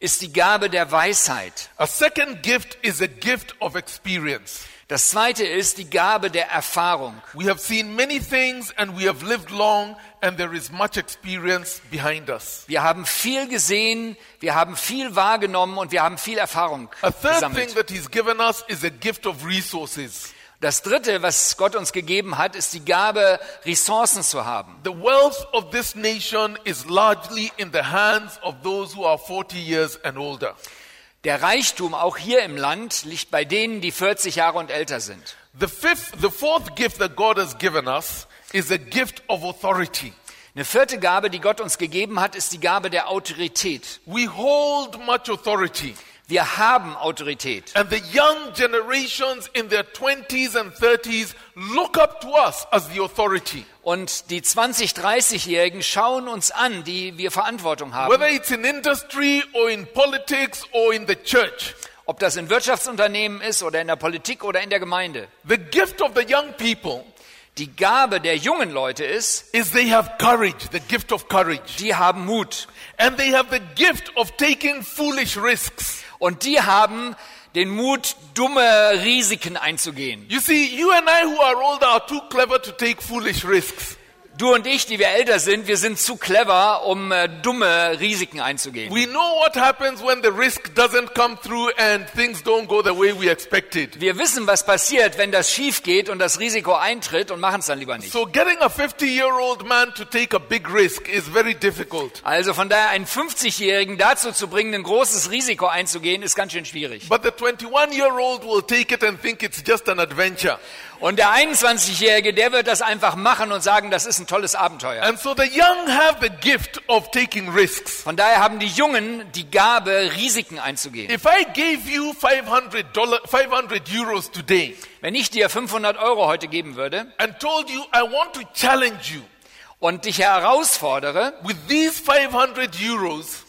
Ist die Gabe der Weisheit. A second gift is a gift of experience. Das zweite ist die Gabe der Erfahrung. We have seen many things and we have lived long, and there is much experience behind us. Wir haben viel gesehen, wir haben viel wahrgenommen und wir haben viel Erfahrung A third thing gesammelt. that He's given us is a gift of resources. Das dritte, was Gott uns gegeben hat, ist die Gabe, Ressourcen zu haben. The wealth of this nation is largely in the hands of those who are 40 years and older. Der Reichtum auch hier im Land liegt bei denen, die 40 Jahre und älter sind. The fifth, the fourth gift that God has given us is a gift of authority. Eine vierte Gabe, die Gott uns gegeben hat, ist die Gabe der Autorität. We hold much authority. Wir haben Autorität. And the young generations in their 20s and 30s look up to us as the authority. Und die 20, 30-Jährigen schauen uns an, die wir Verantwortung haben. Whether it's in industry or in politics or in the church. Ob das in Wirtschaftsunternehmen ist oder in der Politik oder in der Gemeinde. The gift of the young people Die Gabe der jungen Leute ist, is they have courage, the gift of courage. die haben Mut. And they have the gift of taking foolish risks. Und die haben den Mut, dumme Risiken einzugehen. You see, you and I who are older are too clever to take foolish risks. Du und ich, die wir älter sind, wir sind zu clever, um äh, dumme Risiken einzugehen. We know what happens when the risk doesn't come through and things don't go the way we expected. Wir wissen, was passiert, wenn das schief geht und das Risiko eintritt und machen es dann lieber nicht. So getting a 50-year-old man to take a big risk is very difficult. Also von daher einen 50-Jährigen dazu zu bringen, ein großes Risiko einzugehen, ist ganz schön schwierig. But the 21-year-old will take it and think it's just an adventure. Und der 21-Jährige, der wird das einfach machen und sagen, das ist ein tolles Abenteuer. And so the young have the gift of taking risks. Von daher haben die Jungen die Gabe, Risiken einzugehen. If I gave you 500 dollar, 500 euros today Wenn ich dir 500 Euro heute geben würde and told you I want to challenge you und dich herausfordere, with these 500 euros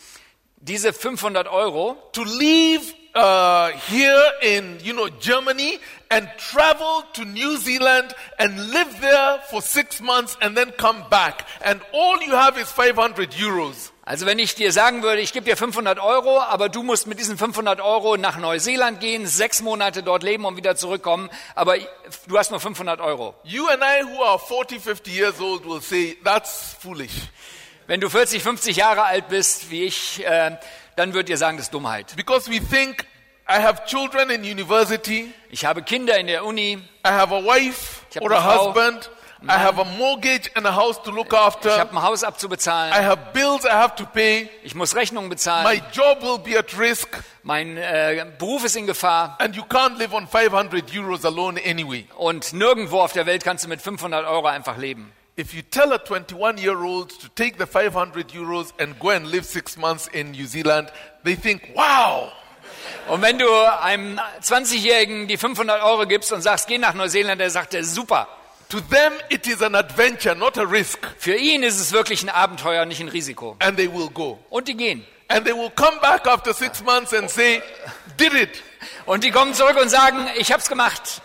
diese 500 Euro to leave uh, here in you know Germany and travel to New Zealand and live there for six months and then come back and all you have is 500 euros. Also wenn ich dir sagen würde, ich gebe dir 500 Euro, aber du musst mit diesen 500 Euro nach Neuseeland gehen, sechs Monate dort leben und wieder zurückkommen, aber du hast nur 500 Euro. You and I who are 40, 50 years old will say that's foolish Wenn du 40, 50 Jahre alt bist, wie ich, äh, dann würdet ihr sagen, das ist Dummheit. because we think I have children in university, Ich habe Kinder in der Uni, I have a wife Ich or a eine Frau. husband, I have a mortgage and a house to look ich after, habe ein Haus I abzubezahlen, have bills I have to pay, ich muss Rechnungen my bezahlen, job will be at risk. mein äh, Beruf ist in Gefahr And you can't live on 500 euros alone anyway. und nirgendwo auf der Welt kannst du mit 500 Euro einfach leben. If you tell a 21 year old to take the 500 euros and go and live six months in New Zealand, they think, wow, Und wenn du einem 20-Jährigen die 500 Euro gibst und sagst, geh nach Neuseeland, der sagt, er, super. to them it is an adventure, not a risk. Für ihn ist es wirklich ein Abenteuer, nicht ein Risiko. And they will go. Und die gehen. And they will come back after six months and say, did it. Und die kommen zurück und sagen, ich hab's gemacht.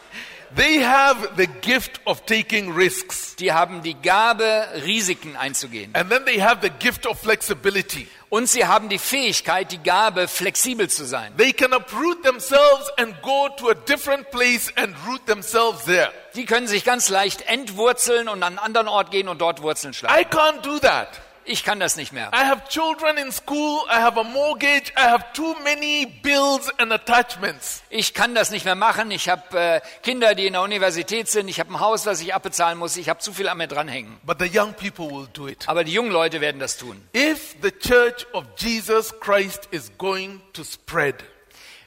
They have the gift of taking risks. Die haben die Gabe, Risiken einzugehen. And then they have the gift of flexibility. Und sie haben die Fähigkeit, die Gabe, flexibel zu sein. They can uproot themselves and go to a different place and root themselves there. Die können sich ganz leicht entwurzeln und an einen anderen Ort gehen und dort Wurzeln schlagen. I can't do that. Ich kann das nicht mehr. I have children in school, I have a mortgage, I have too many bills and attachments. Ich kann das nicht mehr machen. Ich habe äh, Kinder, die in der Universität sind. Ich habe ein Haus, das ich abbezahlen muss. Ich habe zu viel an mir dranhängen. But the young people will do it. Aber die jungen Leute werden das tun. If the church of Jesus Christ is going to spread,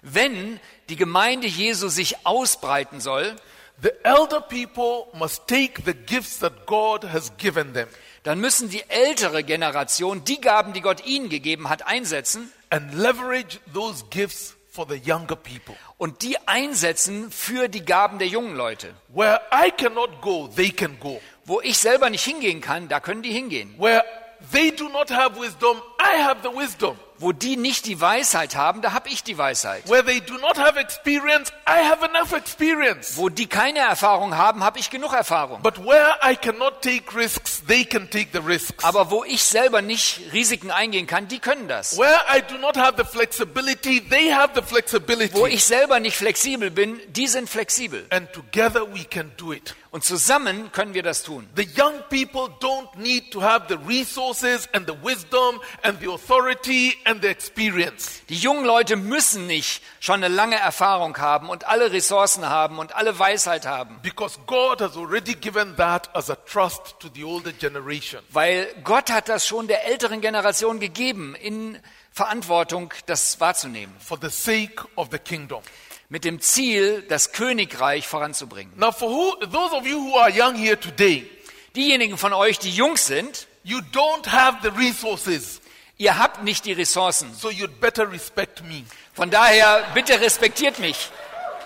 Wenn die Gemeinde Jesu sich ausbreiten soll, the elder people must take the gifts that God has given them dann müssen die ältere Generation die Gaben, die Gott ihnen gegeben hat, einsetzen and leverage those gifts for the younger people. und die einsetzen für die Gaben der jungen Leute. Where I cannot go, they can go. Wo ich selber nicht hingehen kann, da können die hingehen. Where they do not have wisdom, I have the wisdom. Wo die nicht die Weisheit haben, da habe ich die Weisheit. Where they do not have experience, I have enough experience. Wo die keine Erfahrung haben, habe ich genug Erfahrung. But where I cannot take risks, they can take the risks. Aber wo ich selber nicht Risiken eingehen kann, die können das. Where I do not have the flexibility, they have the Wo flexibility. ich selber nicht flexibel bin, die sind flexibel. And together we can do it. Und zusammen können wir das tun. The young people don't need to have the resources and the wisdom and the authority and the experience. Die jungen Leute müssen nicht schon eine lange Erfahrung haben und alle Ressourcen haben und alle Weisheit haben, Because God has already given that as a trust to the older generation. weil Gott hat das schon der älteren Generation gegeben, in Verantwortung das wahrzunehmen, For the sake of the kingdom. mit dem Ziel, das Königreich voranzubringen. Now, for who, those of you who are young here today, Diejenigen von euch, die jung sind, you don't have the resources. Ihr habt nicht die Ressourcen. So you'd better respect me. Von daher, bitte respektiert mich.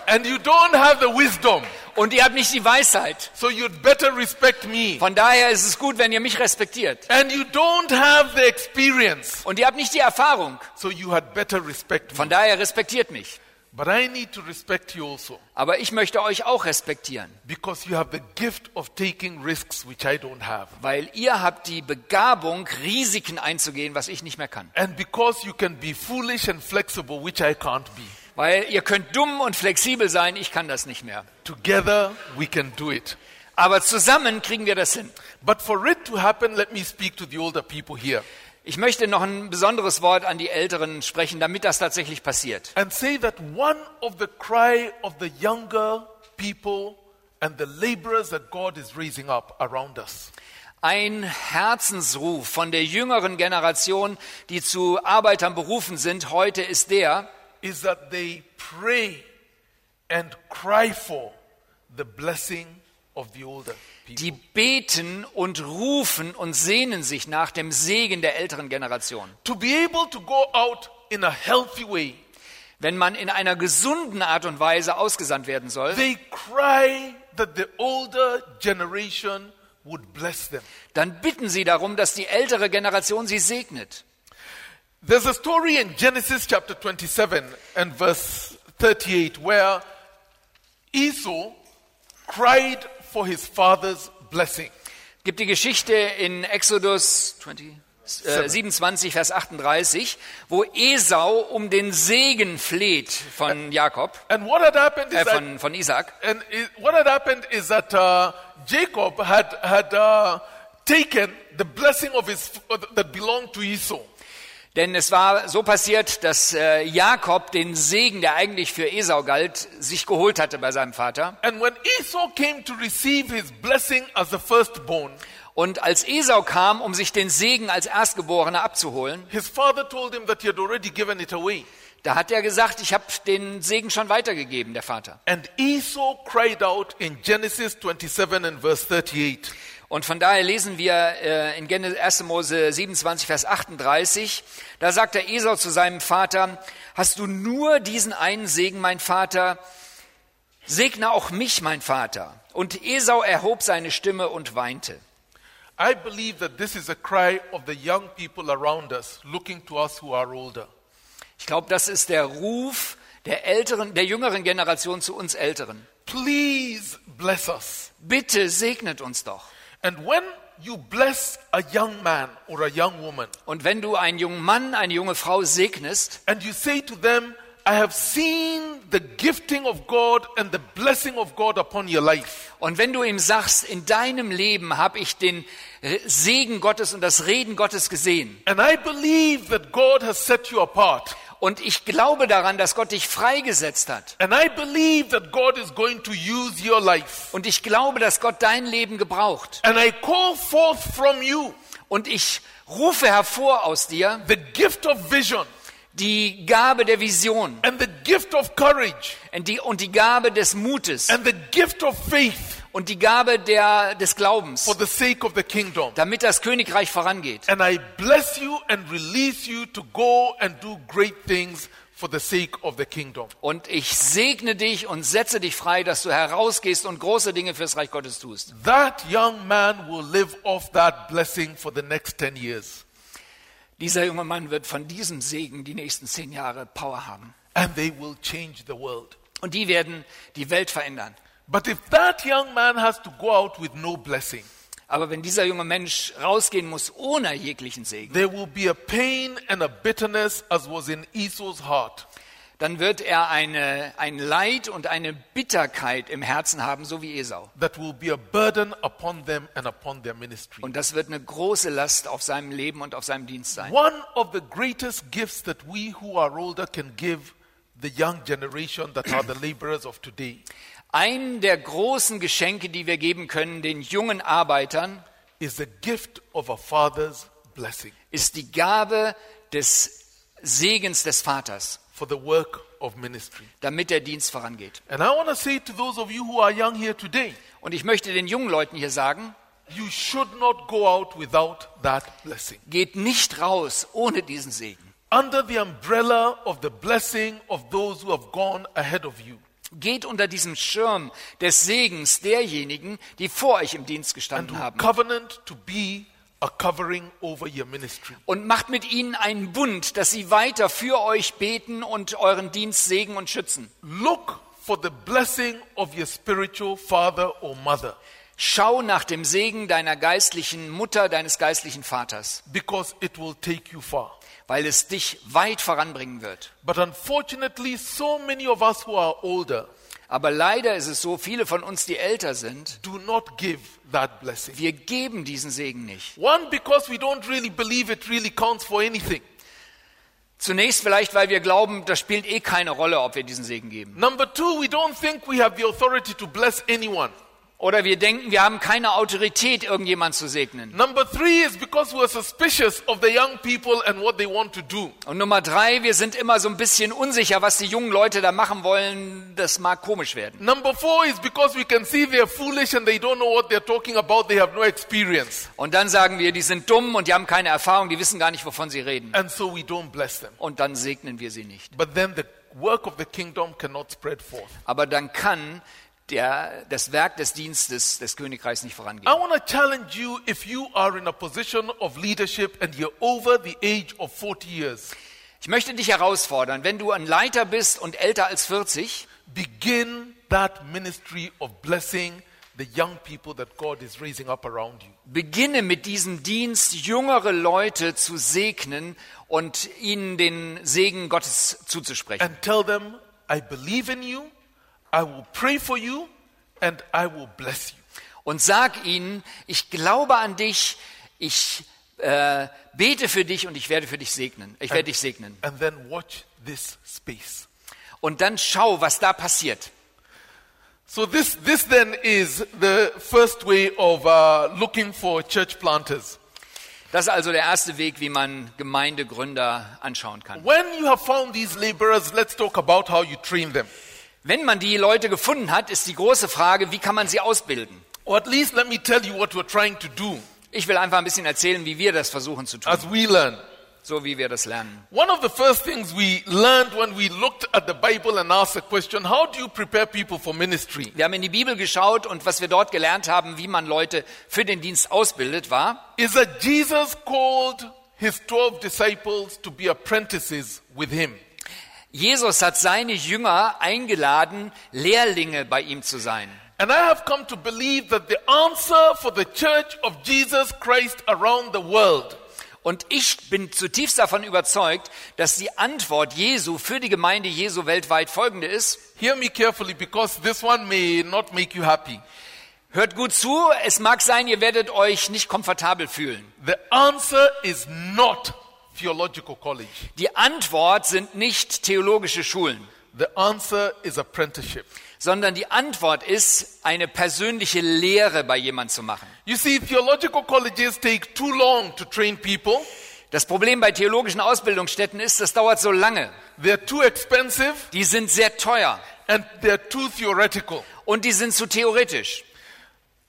And you don't have the wisdom. Und ihr habt nicht die Weisheit. So you'd better respect me. Von daher ist es gut, wenn ihr mich respektiert. And you don't have the experience. Und ihr habt nicht die Erfahrung. So you had better respect me. Von daher respektiert mich. But I need to respect you also. Aber ich möchte euch auch respektieren, Because you have the gift of taking risks which I don't have. weil ihr habt die Begabung, Risiken einzugehen, was ich nicht mehr kann. And because you can be foolish and flexible, which I can't be. Weil ihr könnt dumm und flexibel sein, ich kann das nicht mehr. Together we can do it. Aber zusammen kriegen wir das hin. But for it to happen, let me speak to the older people here Ich möchte noch ein besonderes Wort an die Älteren sprechen, damit das tatsächlich passiert. and say that one of the cry of the younger people and the laborers that God is raising up around us Ein Herzensruf von der jüngeren Generation, die zu Arbeitern berufen sind, heute ist der, is that they pray and cry for the blessing die beten und rufen und sehnen sich nach dem Segen der älteren Generation. to be able to go out in a healthy way, Wenn man in einer gesunden Art und Weise ausgesandt werden soll, they cry that the older generation would bless them. dann bitten sie darum, dass die ältere Generation sie segnet. There's a story in Genesis chapter 27 and verse 38 where Esau cried for his father's blessing. gibt die Geschichte in Exodus 20, äh, 27, Vers 38, wo Esau um den Segen fleht von Jakob, And what had happened is äh, that von, von Isaac. And it, what had happened is that uh, Jacob had had uh, taken the blessing of his that belonged to Esau, Denn es war so passiert, dass äh, Jakob den Segen, der eigentlich für Esau galt, sich geholt hatte bei seinem Vater. and when Esau came to receive his blessing as the firstborn, Und als Esau kam, um sich den Segen als Erstgeborener abzuholen, his father told him that he had already given it away. da hat er gesagt, ich habe den Segen schon weitergegeben, der Vater. And Esau cried out in Genesis 27 and verse 38. Und von daher lesen wir äh, in Genesis 1. Mose 27, Vers 38, da sagt der Esau zu seinem Vater, hast du nur diesen einen Segen, mein Vater? Segne auch mich, mein Vater. Und Esau erhob seine Stimme und weinte. I believe that this is a cry of the young people around us, looking to us who are older. Ich glaube, das ist der Ruf der älteren, der jüngeren Generation zu uns Älteren. Please bless us. Bitte segnet uns doch. And when you bless a young man or a young woman, Und wenn du einen jungen Mann, eine junge Frau segnest and you say to them, I have seen the gifting of God and the blessing of God upon your life. und wenn du ihm sagst, in deinem Leben habe ich den äh, Segen Gottes und das Reden Gottes gesehen. And I believe that God has set you apart. Und ich glaube daran, dass Gott dich freigesetzt hat. And I believe that God is going to use your life. Und ich glaube, dass Gott dein Leben gebraucht. And I call forth from you Und ich rufe hervor aus dir the gift of vision die Gabe der Vision and the gift of courage und die, und die Gabe des Mutes and the gift of faith und die Gabe der, des Glaubens, for the sake of the kingdom. damit das Königreich vorangeht. And I bless you and release you to go and do great things for the sake of the kingdom. Und ich segne dich und setze dich frei, dass du herausgehst und große Dinge fürs Reich Gottes tust. That young man will live off that blessing for the next 10 years. Dieser junge Mann wird von diesem Segen die nächsten zehn Jahre Power haben. And they will change the world. Und die werden die Welt verändern. But if that young man has to go out with no blessing, Aber wenn dieser junge Mensch rausgehen muss ohne jeglichen Segen, there will be a pain and a bitterness as was in Esau's heart. dann wird er eine, ein Leid und eine Bitterkeit im Herzen haben, so wie Esau. That will be a burden upon them and upon their ministry. Und das wird eine große Last auf seinem Leben und auf seinem Dienst sein. One of the greatest gifts that we who are older can give the young generation that are the laborers of today Ein der großen Geschenke, die wir geben können den jungen Arbeitern, is the gift of a father's blessing ist die Gabe des Segens des Vaters, for the work of ministry. damit der Dienst vorangeht. And I want to say to those of you who are young here today, Und ich möchte den jungen Leuten hier sagen, you should not go out without that blessing. Geht nicht raus ohne diesen Segen. Under the umbrella of the blessing of those who have gone ahead of you. Geht unter diesem Schirm des Segens derjenigen, die vor euch im Dienst And gestanden haben. Und macht mit ihnen einen Bund, dass sie weiter für euch beten und euren Dienst segnen und schützen. Look for the blessing of your spiritual father or mother Schau nach dem Segen deiner geistlichen Mutter, deines geistlichen Vaters, because it will take you far. Weil es dich weit voranbringen wird. But unfortunately, so many of us who are older Aber leider ist es so, viele von uns, die älter sind, do not give that blessing. wir geben diesen Segen nicht. One, because we don't really believe it really counts for anything. Zunächst vielleicht, weil wir glauben, das spielt eh keine Rolle, ob wir diesen Segen geben. Number two, we don't think we have the authority to bless anyone. Oder wir denken, wir haben keine Autorität, irgendjemand zu segnen. Und Nummer drei, wir sind immer so ein bisschen unsicher, was die jungen Leute da machen wollen. Das mag komisch werden. Number four is because we can see they're foolish and they don't know what they're talking about, they have no experience. Und dann sagen wir, die sind dumm und die haben keine Erfahrung, die wissen gar nicht, wovon sie reden. And so we don't bless them. Und dann segnen wir sie nicht. But then the work of the kingdom cannot spread forth. Aber dann kann der, das Werk des Dienstes des Königreichs nicht I vorangehen. want to challenge you if you are in a position of leadership and you're over the age of 40 years, Ich möchte dich herausfordern, wenn du ein Leiter bist und älter als 40, begin that ministry of blessing the young people that God is raising up around you. beginne mit diesem Dienst, jüngere Leute zu segnen und ihnen den Segen Gottes zuzusprechen. And tell them, I believe in you, I will pray for you, and I will bless you. Und sag ihnen, ich glaube an dich, ich äh, bete für dich und ich werde für dich segnen. Ich werde dich segnen. And then watch this space. Und dann schau, was da passiert. So this, this then is the first way of uh, looking for church planters. Das ist also der erste Weg, wie man Gemeindegründer anschauen kann. When you have found these laborers, let's talk about how you train them. Wenn man die Leute gefunden hat, ist die große Frage, wie kann man sie ausbilden? Or at least let me tell you what we're trying to do Ich will einfach ein bisschen erzählen, wie wir das versuchen zu tun, as we learn. so wie wir das lernen. One of the first things we learned when we looked at the Bible and asked the question, how do you prepare people for ministry? Wir haben in die Bibel geschaut und was wir dort gelernt haben, wie man Leute für den Dienst ausbildet, war, Is that Jesus called his 12 disciples to be apprentices with him. Jesus hat seine Jünger eingeladen, Lehrlinge bei ihm zu sein. And I have come to believe that the answer for the church of Jesus Christ around the world Und ich bin zutiefst davon überzeugt, dass die Antwort Jesu für die Gemeinde Jesu weltweit folgende ist. Hear me carefully because this one may not make you happy. Hört gut zu, es mag sein, ihr werdet euch nicht komfortabel fühlen. The answer is not theological college. Die Antwort sind nicht theologische Schulen, The answer is apprenticeship. sondern die Antwort ist, eine persönliche Lehre bei jemand zu machen. You see, theological colleges take too long to train people. Das Problem bei theologischen Ausbildungsstätten ist, das dauert so lange. They're too expensive Die sind sehr teuer and they're too theoretical. und die sind zu theoretisch.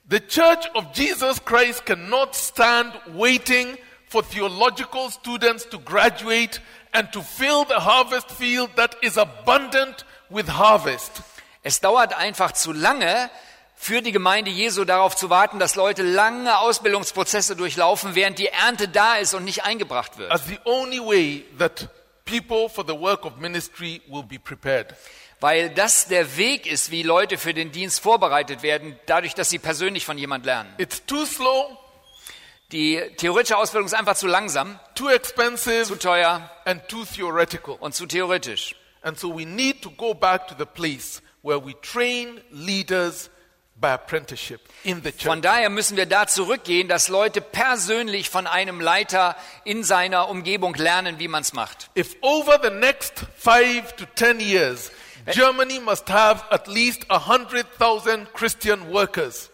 The church of Jesus Christ cannot stand waiting for theological students to graduate and to fill the harvest field that is abundant with harvest. Es dauert einfach zu lange für die Gemeinde Jesu darauf zu warten, dass Leute lange Ausbildungsprozesse durchlaufen, während die Ernte da ist und nicht eingebracht wird. As the only way that people for the work of ministry will be prepared. Weil das der Weg ist, wie Leute für den Dienst vorbereitet werden, dadurch, dass sie persönlich von jemand lernen. It's too slow, Die theoretische Ausbildung ist einfach zu langsam, too expensive, zu teuer and too theoretical. und zu theoretisch. And so we need to go back to the place where we train leaders by apprenticeship in the church. Von daher müssen wir da zurückgehen, dass Leute persönlich von einem Leiter in seiner Umgebung lernen, wie man es macht. If over the next five to ten years, Germany must have at least a hundred thousand Christian workers,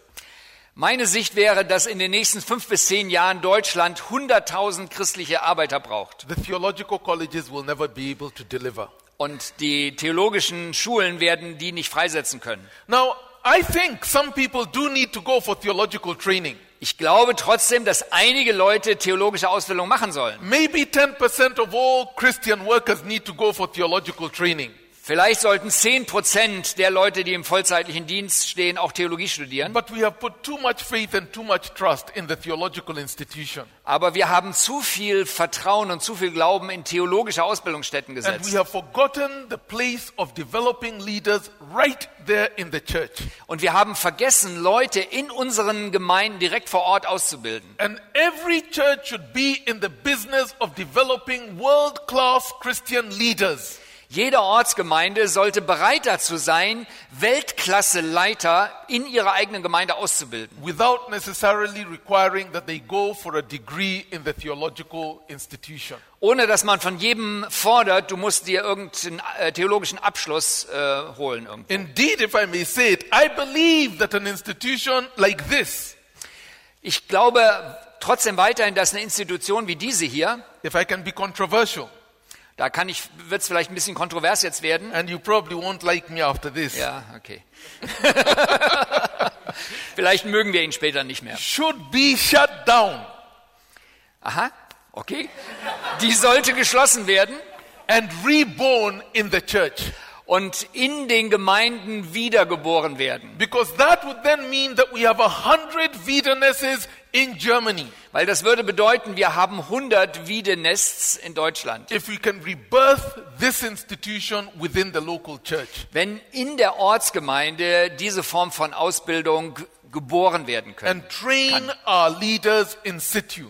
Meine Sicht wäre, dass in den nächsten fünf bis zehn Jahren Deutschland 100.000 christliche Arbeiter braucht. the theological colleges will never be able to deliver. Und die theologischen Schulen werden die nicht freisetzen können. Now, I think some people do need to go for theological training. Ich glaube trotzdem, dass einige Leute theologische Ausbildung machen sollen. Maybe 10% of all Christian workers need to go for theological training. Vielleicht sollten 10 Prozent der Leute, die im vollzeitlichen Dienst stehen, auch Theologie studieren. But we have put too much faith and too much trust in the theological institution. Aber wir haben zu viel Vertrauen und zu viel Glauben in theologische Ausbildungsstätten And we gesetzt. have forgotten the place of developing leaders right there in the church. Und wir haben vergessen, Leute in unseren Gemeinden direkt vor Ort auszubilden. And every church should be in the business of developing world class Christian leaders. Jede Ortsgemeinde sollte bereit dazu sein, Weltklasse-Leiter in ihrer eigenen Gemeinde auszubilden. without necessarily requiring that they go for a degree in the theological institution. Ohne dass man von jedem fordert, du musst dir irgendeinen äh, theologischen Abschluss äh, holen. Irgendwo. Indeed, if I may say it, I believe that an institution like this, Ich glaube trotzdem weiterhin, dass eine Institution wie diese hier, if I can be controversial, da kann ich, wird es vielleicht ein bisschen kontrovers jetzt werden. and you probably won't like me after this, Ja, okay. *laughs* vielleicht mögen wir ihn später nicht mehr. should be shut down Aha, okay. Die sollte geschlossen werden and reborn in the church. und in den Gemeinden wiedergeboren werden. Because that would then mean that we have a hundred Widernesses in Germany. Weil das würde bedeuten, wir haben 100 Wiedenests in Deutschland. If we can rebirth this institution within the local church. Wenn in der Ortsgemeinde diese Form von Ausbildung geboren werden können. and train our leaders in situ.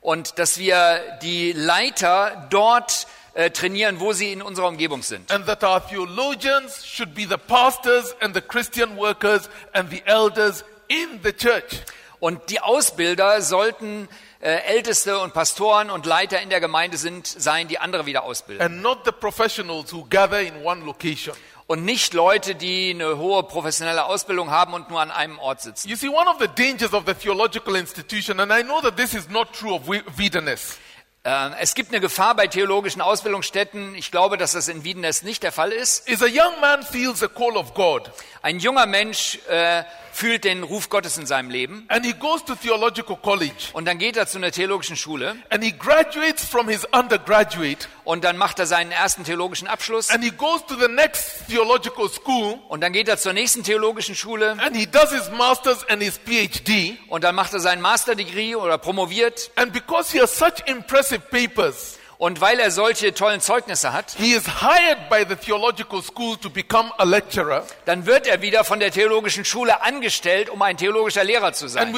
Und dass wir die Leiter dort äh, trainieren, wo sie in unserer Umgebung sind. And that our theologians should be the pastors and the Christian workers and the elders in the church. Und die Ausbilder sollten äh, Älteste und Pastoren und Leiter in der Gemeinde sind, sein, die andere wieder ausbilden. And not the professionals who gather in one location. Und nicht Leute, die eine hohe professionelle Ausbildung haben und nur an einem Ort sitzen. You see, one of the dangers of the theological institution, and I know that this is not true of Wi- Wiedenest, Äh, es gibt eine Gefahr bei theologischen Ausbildungsstätten. Ich glaube, dass das in Wiedenest nicht der Fall ist. is a young man feels a call of God Ein junger Mensch äh, fühlt den Ruf Gottes in seinem Leben. And he goes to theological college. Und dann geht er zu einer theologischen Schule. And he graduates from his undergraduate. Und dann macht er seinen ersten theologischen Abschluss. And he goes to the next theological school. Und dann geht er zur nächsten theologischen Schule. And he does his master's and his PhD. und dann macht er seinen Masterdegree oder promoviert. And because he has such impressive papers, und weil er solche tollen Zeugnisse hat, he is hired by the theological school to become a lecturer. dann wird er wieder von der theologischen Schule angestellt, um ein theologischer Lehrer zu And sein.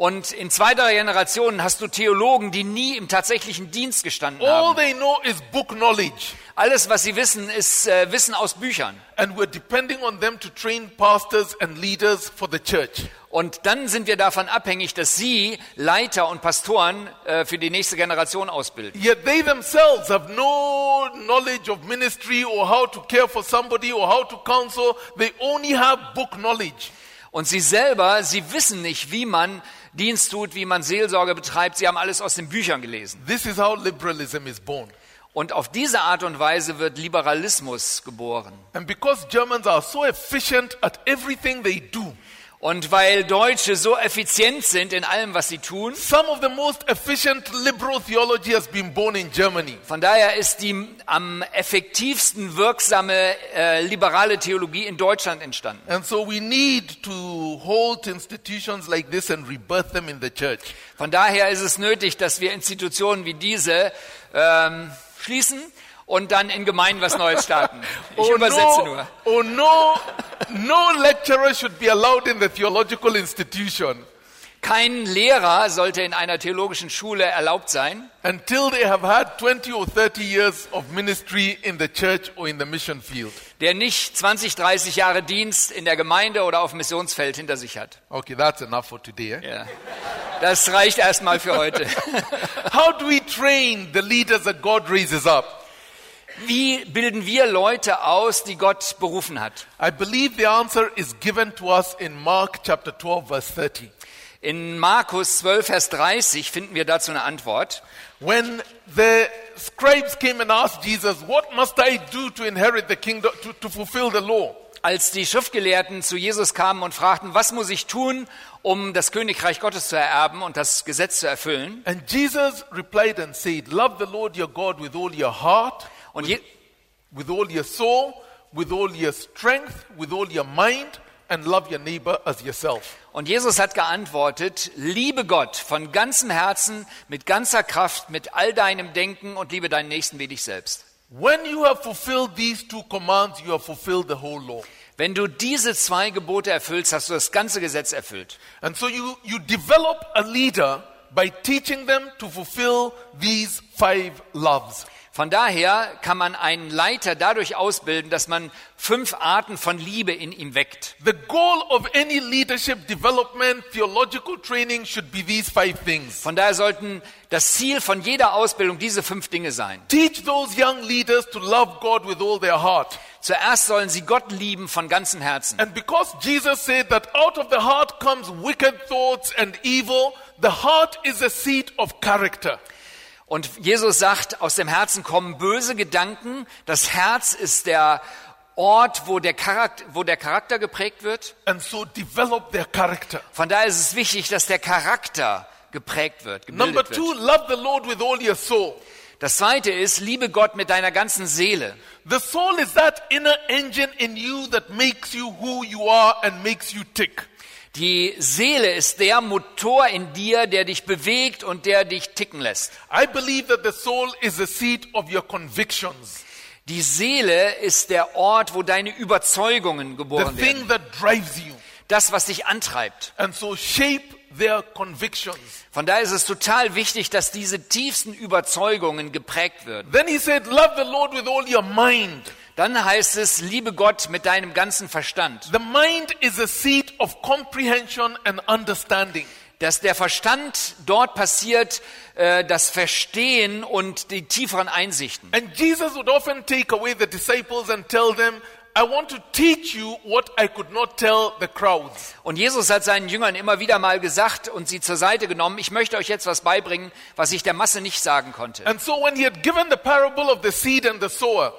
Und in zwei, drei Generationen hast du Theologen, die nie im tatsächlichen Dienst gestanden All haben. they know is book knowledge. Alles, was sie wissen, ist äh, Wissen aus Büchern. And we're depending on them to train pastors and leaders for the church. Und dann sind wir davon abhängig, dass sie Leiter und Pastoren äh, für die nächste Generation ausbilden. Yet they themselves have no knowledge of ministry or how to care for somebody or how to counsel. They only have book knowledge. Und sie selber, sie wissen nicht, wie man Dienst tut, wie man Seelsorge betreibt. Sie haben alles aus den Büchern gelesen. This is how liberalism is born. Und auf diese Art und Weise wird Liberalismus geboren. And because Germans are so efficient at everything they do, Und weil Deutsche so effizient sind in allem, was sie tun, some of the most efficient liberal theology has been born in Germany. von daher ist die am effektivsten wirksame äh, liberale Theologie in Deutschland entstanden. And so we need to hold institutions like this and rebirth them in the church. Von daher ist es nötig, dass wir Institutionen wie diese ähm, schließen und dann in Gemeinden was Neues starten. Ich übersetze no, nur. oh no, no lecturer should be allowed in the theological institution Kein Lehrer sollte in einer theologischen Schule erlaubt sein, until they have had 20 or 30 years of ministry in the church or in the mission field. der nicht 20, 30 Jahre Dienst in der Gemeinde oder auf dem Missionsfeld hinter sich hat. Okay, that's enough for today. Eh? Ja. Das reicht erstmal für heute. *laughs* How do we train the leaders that God raises up? Wie bilden wir Leute aus, die Gott berufen hat? I believe the answer is given to us in Mark chapter 12 verse 30. In Markus 12, Vers 30 finden wir dazu eine Antwort. When the scribes came and asked Jesus, what must I do to inherit the kingdom, to, to fulfill the law? als die Schriftgelehrten zu Jesus kamen und fragten, was muss ich tun, um das Königreich Gottes zu ererben und das Gesetz zu erfüllen? And Jesus replied and said, Love the Lord your God with all your heart, Und, Je with all your soul, with all your strength, with all your mind, and love your neighbor as yourself. und Jesus hat geantwortet, liebe Gott von ganzem Herzen, mit ganzer Kraft, mit all deinem Denken und liebe deinen Nächsten wie dich selbst. When you have fulfilled these two commands, you have fulfilled the whole law. Wenn du diese zwei Gebote erfüllst, hast du das ganze Gesetz erfüllt. And so you, you develop a leader by teaching them to fulfill these five loves. Von daher kann man einen Leiter dadurch ausbilden, dass man fünf Arten von Liebe in ihm weckt. The goal of any leadership development, theological training should be these five things. Von daher sollten das Ziel von jeder Ausbildung diese fünf Dinge sein. Teach those young leaders to love God with all their heart. Zuerst sollen sie Gott lieben von ganzem Herzen. And because Jesus said that out of the heart comes wicked thoughts and evil, the heart is a seat of character. Und Jesus sagt, aus dem Herzen kommen böse Gedanken. Das Herz ist der Ort, wo der Charakter, wo der Charakter geprägt wird. And so develop their character. Von daher ist es wichtig, dass der Charakter geprägt wird, Number two, wird. love the Lord with all your soul. Das zweite ist, liebe Gott mit deiner ganzen Seele. The soul is that inner engine in you that makes you who you are and makes you tick. Die Seele ist der Motor in dir, der dich bewegt und der dich ticken lässt. I believe that the soul is the seat of your convictions, Die Seele ist der Ort, wo deine Überzeugungen the geboren thing werden. that drives you. Das, was dich antreibt. And so shape their convictions. Von daher ist es total wichtig, dass diese tiefsten Überzeugungen geprägt werden. Then he said, Love the Lord with all your mind. Dann heißt es, liebe Gott mit deinem ganzen Verstand. The mind is a seat of comprehension and understanding. Dass der Verstand dort passiert, äh, das Verstehen und die tieferen Einsichten. And Jesus would often take away the disciples and tell them, I want to teach you what I could not tell the crowds. Und Jesus hat seinen Jüngern immer wieder mal gesagt und sie zur Seite genommen, ich möchte euch jetzt was beibringen, was ich der Masse nicht sagen konnte. And so when he had given the parable of the seed and the sower,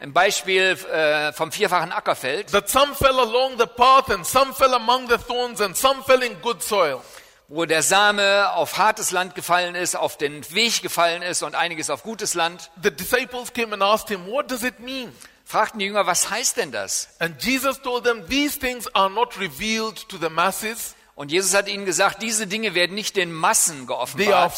Ein Beispiel äh, vom vierfachen Ackerfeld, that some fell along the path and some fell among the thorns and some fell in good soil. wo der Same auf hartes Land gefallen ist, auf den Weg gefallen ist und einiges auf gutes Land. The disciples came and asked him, What does it mean? Fragten die Jünger, was heißt denn das? And Jesus told them, These things are not revealed to the masses, Und Jesus hat ihnen gesagt, diese Dinge werden nicht den Massen they are geoffenbart.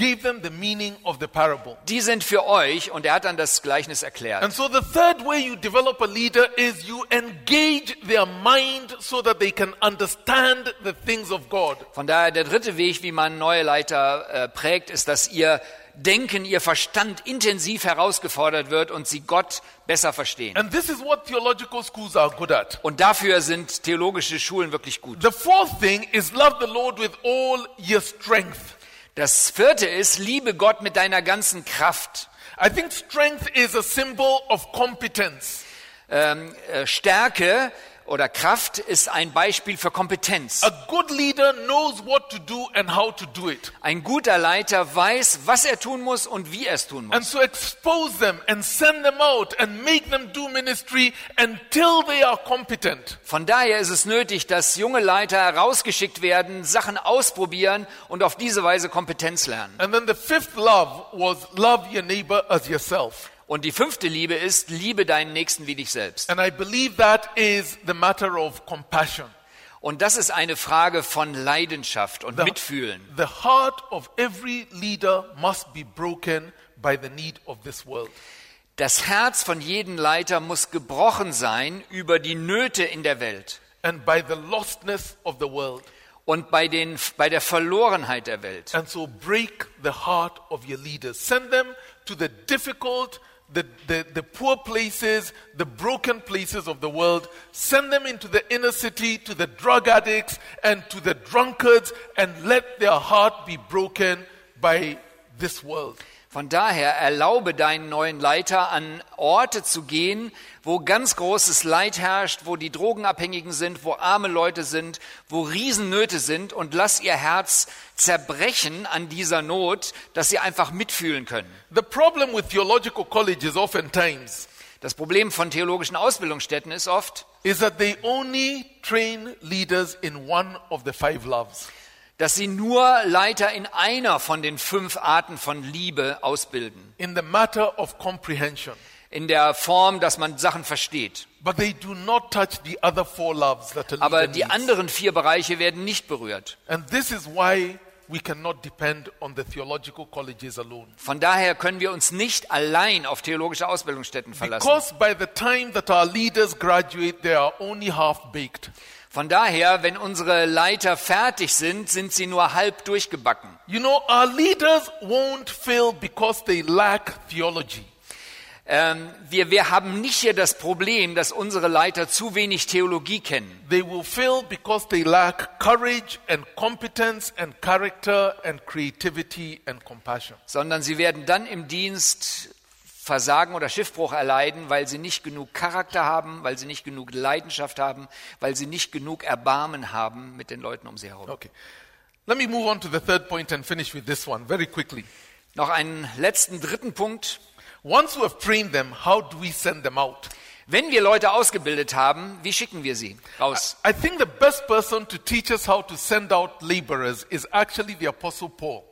Gave them the meaning of the parable. Die sind für euch und er hat dann das Gleichnis erklärt. And so the third way you develop a leader is you engage their mind so that they can understand the things of God. Von daher der dritte Weg, wie man neue Leiter äh, prägt, ist, dass ihr Denken, ihr Verstand intensiv herausgefordert wird und sie Gott besser verstehen. And this is what theological schools are good at. Und dafür sind theologische Schulen wirklich gut. The fourth thing is love the Lord with all your strength. Das vierte ist, liebe Gott mit deiner ganzen Kraft. I think strength is a symbol of competence. Ähm, äh, Stärke oder Kraft ist ein Beispiel für Kompetenz. A good leader knows what to do and how to do it. Ein guter Leiter weiß, was er tun muss und wie er es tun And muss. so expose them and send them out and make them do ministry until they are competent. Von daher ist es nötig, dass junge Leiter herausgeschickt werden, Sachen ausprobieren und auf diese Weise Kompetenz lernen. And then the fifth love was love your neighbor as yourself. Und die fünfte Liebe ist, liebe deinen Nächsten wie dich selbst. And I believe that is the matter of compassion. Und das ist eine Frage von Leidenschaft und The, Mitfühlen. the heart of every leader must be broken by the need of this world. Das Herz von jedem Leiter muss gebrochen sein über die Nöte in der Welt and by the lostness of the world. und bei, den, bei der Verlorenheit der Welt. And so break the heart of your leaders. Send them to the difficult, the, the, the poor places, the broken places of the world. Send them into the inner city, to the drug addicts and to the drunkards, and let their heart be broken by this world. Von daher erlaube deinen neuen Leiter an Orte zu gehen, wo ganz großes Leid herrscht, wo die Drogenabhängigen sind, wo arme Leute sind, wo Riesennöte sind und lass ihr Herz zerbrechen an dieser Not, dass sie einfach mitfühlen können. The problem with theological colleges oftentimes Das Problem von theologischen Ausbildungsstätten ist oft, is that they only train leaders in one of the five loves. Dass sie nur Leiter in einer von den fünf Arten von Liebe ausbilden. in the matter of comprehension. In der Form, dass man Sachen versteht. But they do not touch the other four loves that a Aber die needs. anderen vier Bereiche werden nicht berührt. And this is why we cannot depend on the theological colleges alone. Von daher können wir uns nicht allein auf theologische Ausbildungsstätten verlassen. Because by the time that our leaders graduate, they are only half baked. Von daher, wenn unsere Leiter fertig sind, sind sie nur halb durchgebacken. You know, our leaders won't fail because they lack theology. Ähm, wir, wir haben nicht hier das Problem, dass unsere Leiter zu wenig Theologie kennen. They will fail because they lack courage and competence and character and creativity and compassion. sondern sie werden dann im Dienst Versagen oder Schiffbruch erleiden, weil sie nicht genug Charakter haben, weil sie nicht genug Leidenschaft haben, weil sie nicht genug Erbarmen haben mit den Leuten um sie herum. Okay. Let me move on to the third point and finish with this one very quickly. Noch einen letzten dritten Punkt. Once we have trained them, how do we send them out? Wenn wir Leute ausgebildet haben, wie schicken wir sie raus? I think the best person to teach us how to send out laborers is actually the Apostle Paul.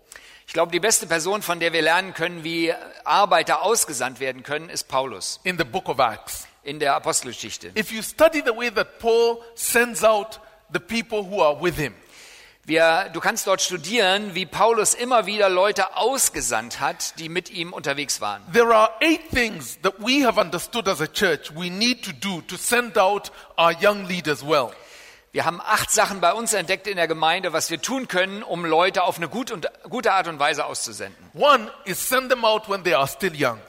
Ich glaube, die beste Person, von der wir lernen können, wie Arbeiter ausgesandt werden können, ist Paulus in the book of Acts. in der Apostelgeschichte. If you study the way that Paul sends out the people who are with him, Wir, du kannst dort studieren, wie Paulus immer wieder Leute ausgesandt hat, die mit ihm unterwegs waren. there are eight things that we have understood as a church we need to do to send out our young leaders well. Wir haben acht Sachen bei uns entdeckt in der Gemeinde, was wir tun können, um Leute auf eine gut und, gute Art und Weise auszusenden. One is send them out when they are still young.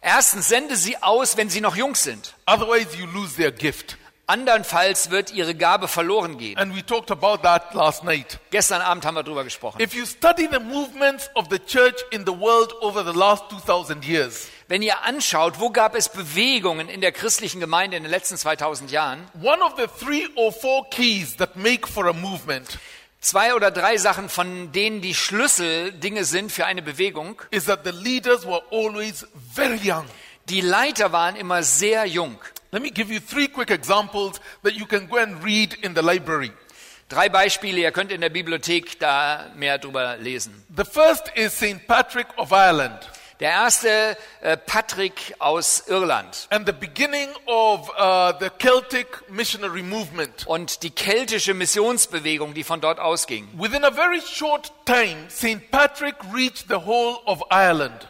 Erstens, sende sie aus, wenn sie noch jung sind. Otherwise, you lose their gift. Andernfalls wird ihre Gabe verloren gehen. And we talked about that last night. Gestern Abend haben wir darüber gesprochen. If you study the movements of the church in the world over the last 2000 years, Wenn ihr anschaut, wo gab es Bewegungen in der christlichen Gemeinde in den letzten 2000 Jahren, one of the three or four keys that make for a movement zwei oder drei Sachen, von denen die Schlüsseldinge sind für eine Bewegung. is that the leaders were always very young. Die Leiter waren immer sehr jung. Let me give you three quick examples that you can go and read in the library. Drei Beispiele, ihr könnt in der Bibliothek da mehr drüber lesen. The first is St. Patrick of Ireland Der erste, äh, Patrick aus Irland. and the beginning of uh, the Celtic missionary movement. Und die keltische Missionsbewegung, die von dort ausging. Within a very short time, St. Patrick reached the whole of Ireland.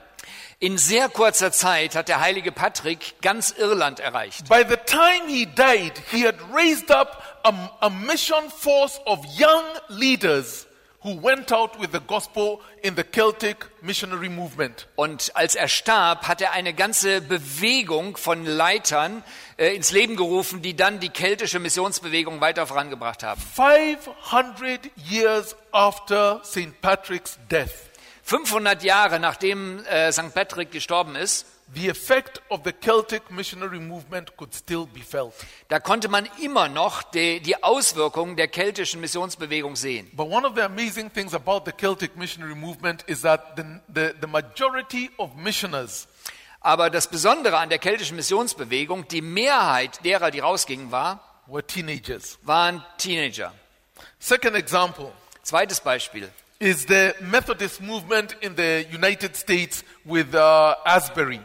In sehr kurzer Zeit hat der heilige Patrick ganz Irland erreicht. By the time he died, he had raised up a, a mission force of young leaders who went out with the gospel in the Celtic missionary movement. Und als er starb, hat er eine ganze Bewegung von Leitern äh, ins Leben gerufen, die dann die keltische Missionsbewegung weiter vorangebracht haben. 500 years after St. Patrick's death, 500 Jahre nachdem äh, St. Patrick gestorben ist, the effect of the Celtic missionary movement could still be felt. da konnte man immer noch die, die Auswirkungen der keltischen Missionsbewegung sehen. But one of the amazing things about the Celtic missionary movement is that the, the, the majority of missioners Aber das Besondere an der keltischen Missionsbewegung, die Mehrheit derer, die rausgingen, war, were teenagers. waren Teenager. Second example Zweites Beispiel. is the Methodist movement in the United States with uh, Asbury.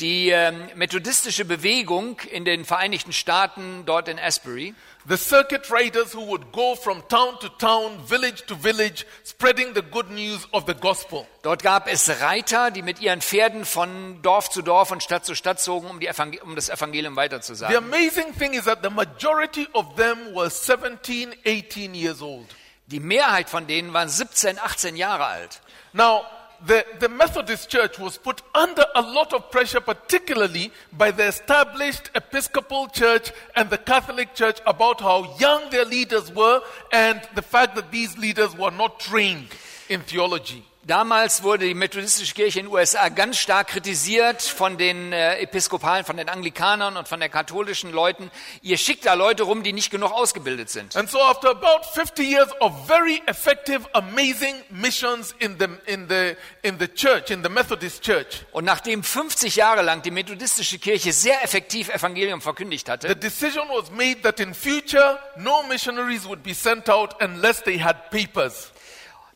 Die ähm, methodistische Bewegung in den Vereinigten Staaten, dort in Asbury, The circuit riders who would go from town to town, village to village, spreading the good news of the gospel. dort gab es Reiter, die mit ihren Pferden von Dorf zu Dorf und Stadt zu Stadt zogen, um, Evangel um das Evangelium The weiterzusagen. amazing thing is that the majority of them were 17, 18 years old. Die Mehrheit von denen waren 17, 18 Jahre alt. Now, the, the Methodist Church was put under a lot of pressure, particularly by the established Episcopal Church and the Catholic Church, about how young their leaders were and the fact that these leaders were not trained in theology. Damals wurde die methodistische Kirche in den USA ganz stark kritisiert von den äh, Episkopalen, von den Anglikanern und von den katholischen Leuten. Ihr schickt da Leute rum, die nicht genug ausgebildet sind. And so after about 50 years of very effective, amazing missions in the, in the, in the church, in the Methodist church, Und nachdem 50 Jahre lang die methodistische Kirche sehr effektiv Evangelium verkündigt the hatte, decision was made that in future, no missionaries would be sent out unless they had papers.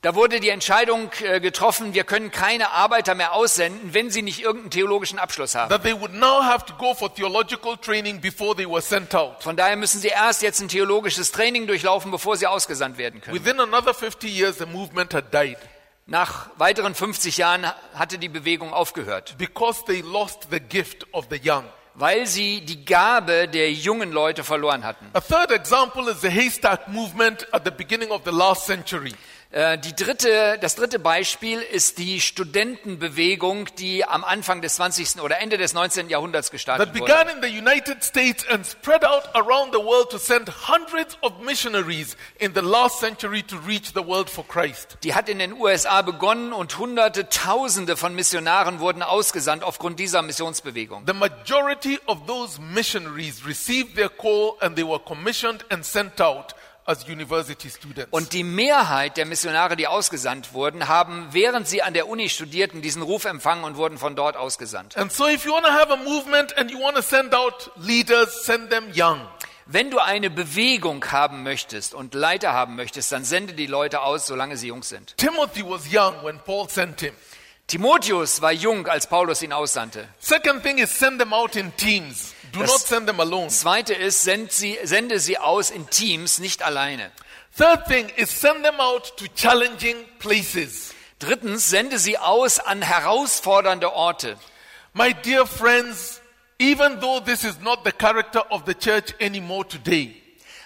Da wurde die Entscheidung äh, getroffen, wir können keine Arbeiter mehr aussenden, wenn sie nicht irgendeinen theologischen Abschluss haben. Von daher müssen sie erst jetzt ein theologisches Training durchlaufen, bevor sie ausgesandt werden können. Within another 50 years, the movement had died Nach weiteren 50 Jahren hatte die Bewegung aufgehört. because they lost the gift of the young. weil sie die Gabe der jungen Leute verloren hatten. Äh, Die dritte, das dritte Beispiel ist die Studentenbewegung, die am Anfang des 20. oder Ende des 19. Jahrhunderts That gestartet began wurde. in the United States and spread out around the world to send hundreds of missionaries in the last century to reach the world for Christ. Die hat in den USA begonnen und Hunderte, Tausende von Missionaren wurden ausgesandt aufgrund dieser Missionsbewegung. The majority of those missionaries received their call and they were commissioned and sent out. Und die Mehrheit der Missionare, die ausgesandt wurden, haben, während sie an der Uni studierten, diesen Ruf empfangen und wurden von dort ausgesandt. And so if you want to have a movement and you want to send out leaders, send them young. Wenn du eine Bewegung haben möchtest und Leiter haben möchtest, dann sende die Leute aus, solange sie jung sind. Timothy was young when Paul sent him. Timotheus war jung, als Paulus ihn aussandte. Second thing is send them out in teams. Do Das- not send them alone. Zweite ist, send sie, sende sie aus in Teams, nicht alleine. Third thing is send them out to challenging places. Drittens, sende sie aus an herausfordernde Orte. My dear friends, even though this is not the character of the church anymore today,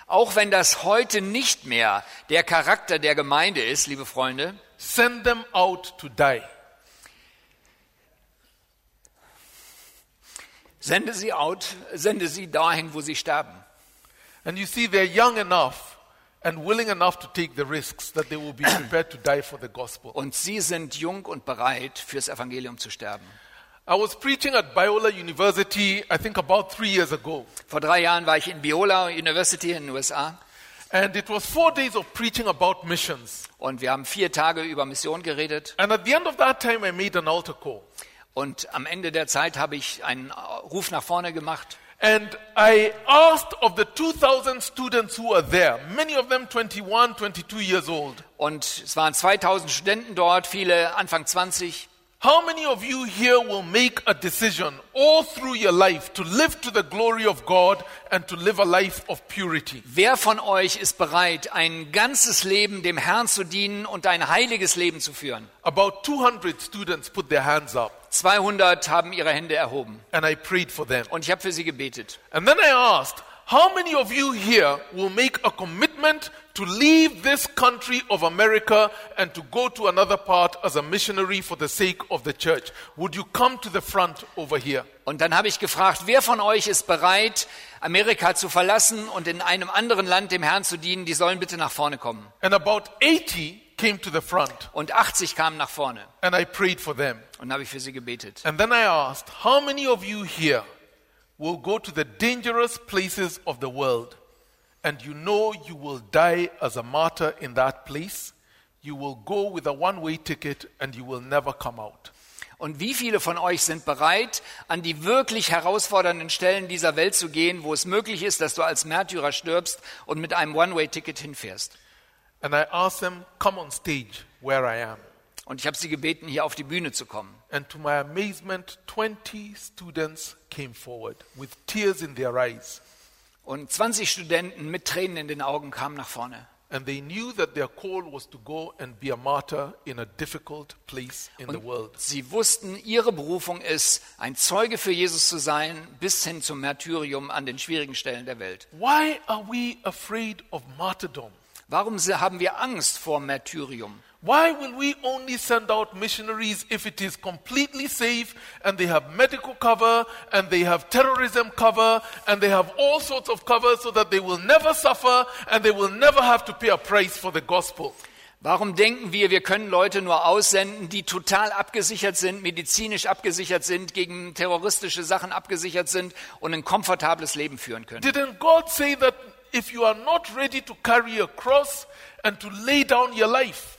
Auch wenn das heute nicht mehr der Charakter der Gemeinde ist, liebe Freunde, send them out to die. Sende sie out, sende sie dahin, wo sie sterben. And you see, they're young enough and willing enough to take the risks that they will be *clears throat* prepared to die for the gospel. Und sie sind jung und bereit, fürs Evangelium zu sterben. I was preaching at Biola University, I think about three years ago. Vor drei Jahren war ich in Biola University in den USA And it was four days of preaching about missions. und wir haben vier Tage über Mission geredet. And at the end of that time, I made an altar call. Und am Ende der Zeit habe ich einen Ruf nach vorne gemacht. And I asked of the 2,000 students who were there, many of them 21, 22 years old, Und es waren 2000 Studenten dort, viele Anfang 20. how many of you here will make a decision all through your life to live to the glory of God and to live a life of purity? Wer von euch ist bereit, ein ganzes Leben dem Herrn zu dienen und ein heiliges Leben zu führen? About 200 students put their hands up, 200 haben ihre Hände erhoben. and I prayed for them. Und ich habe für sie gebetet. And then I asked, how many of you here will make a commitment to leave this country of America and to go to another part as a missionary for the sake of the church? Would you come to the front over here? Und dann habe ich gefragt, wer von euch ist bereit, Amerika zu verlassen und in einem anderen Land dem Herrn zu dienen? Die sollen bitte nach vorne kommen. And about 80 came to the front, Und 80 kamen nach vorne. and I prayed for them. Und habe ich für sie gebetet. And then I asked, how many of you here will go to the dangerous places of the world and you know you will die as a martyr in that place? You will go with a one way ticket and you will never come out. Und wie viele von euch sind bereit, an die wirklich herausfordernden Stellen dieser Welt zu gehen, wo es möglich ist, dass du als Märtyrer stirbst und mit einem One-Way-Ticket hinfährst? And I asked them, come on stage where I am. Und ich habe sie gebeten, hier auf die Bühne zu kommen. And to my amazement, 20 students came forward with tears in their eyes. Und 20 Studenten mit Tränen in den Augen kamen nach vorne. And they knew that their call was to go and be a martyr in a difficult place in the world. Sie wussten, ihre Berufung ist, ein Zeuge für Jesus zu sein, bis hin zum Märtyrium an den schwierigen Stellen der Welt. Why are we afraid of martyrdom? Warum haben wir Angst vor Märtyrium? Why will we only send out missionaries if it is completely safe and they have medical cover and they have terrorism cover and they have all sorts of cover so that they will never suffer and they will never have to pay a price for the gospel? Warum denken wir, wir können Leute nur aussenden, die total abgesichert sind, medizinisch abgesichert sind, gegen terroristische Sachen abgesichert sind und ein komfortables Leben führen können? Didn't God say that if you are not ready to carry a cross and to lay down your life,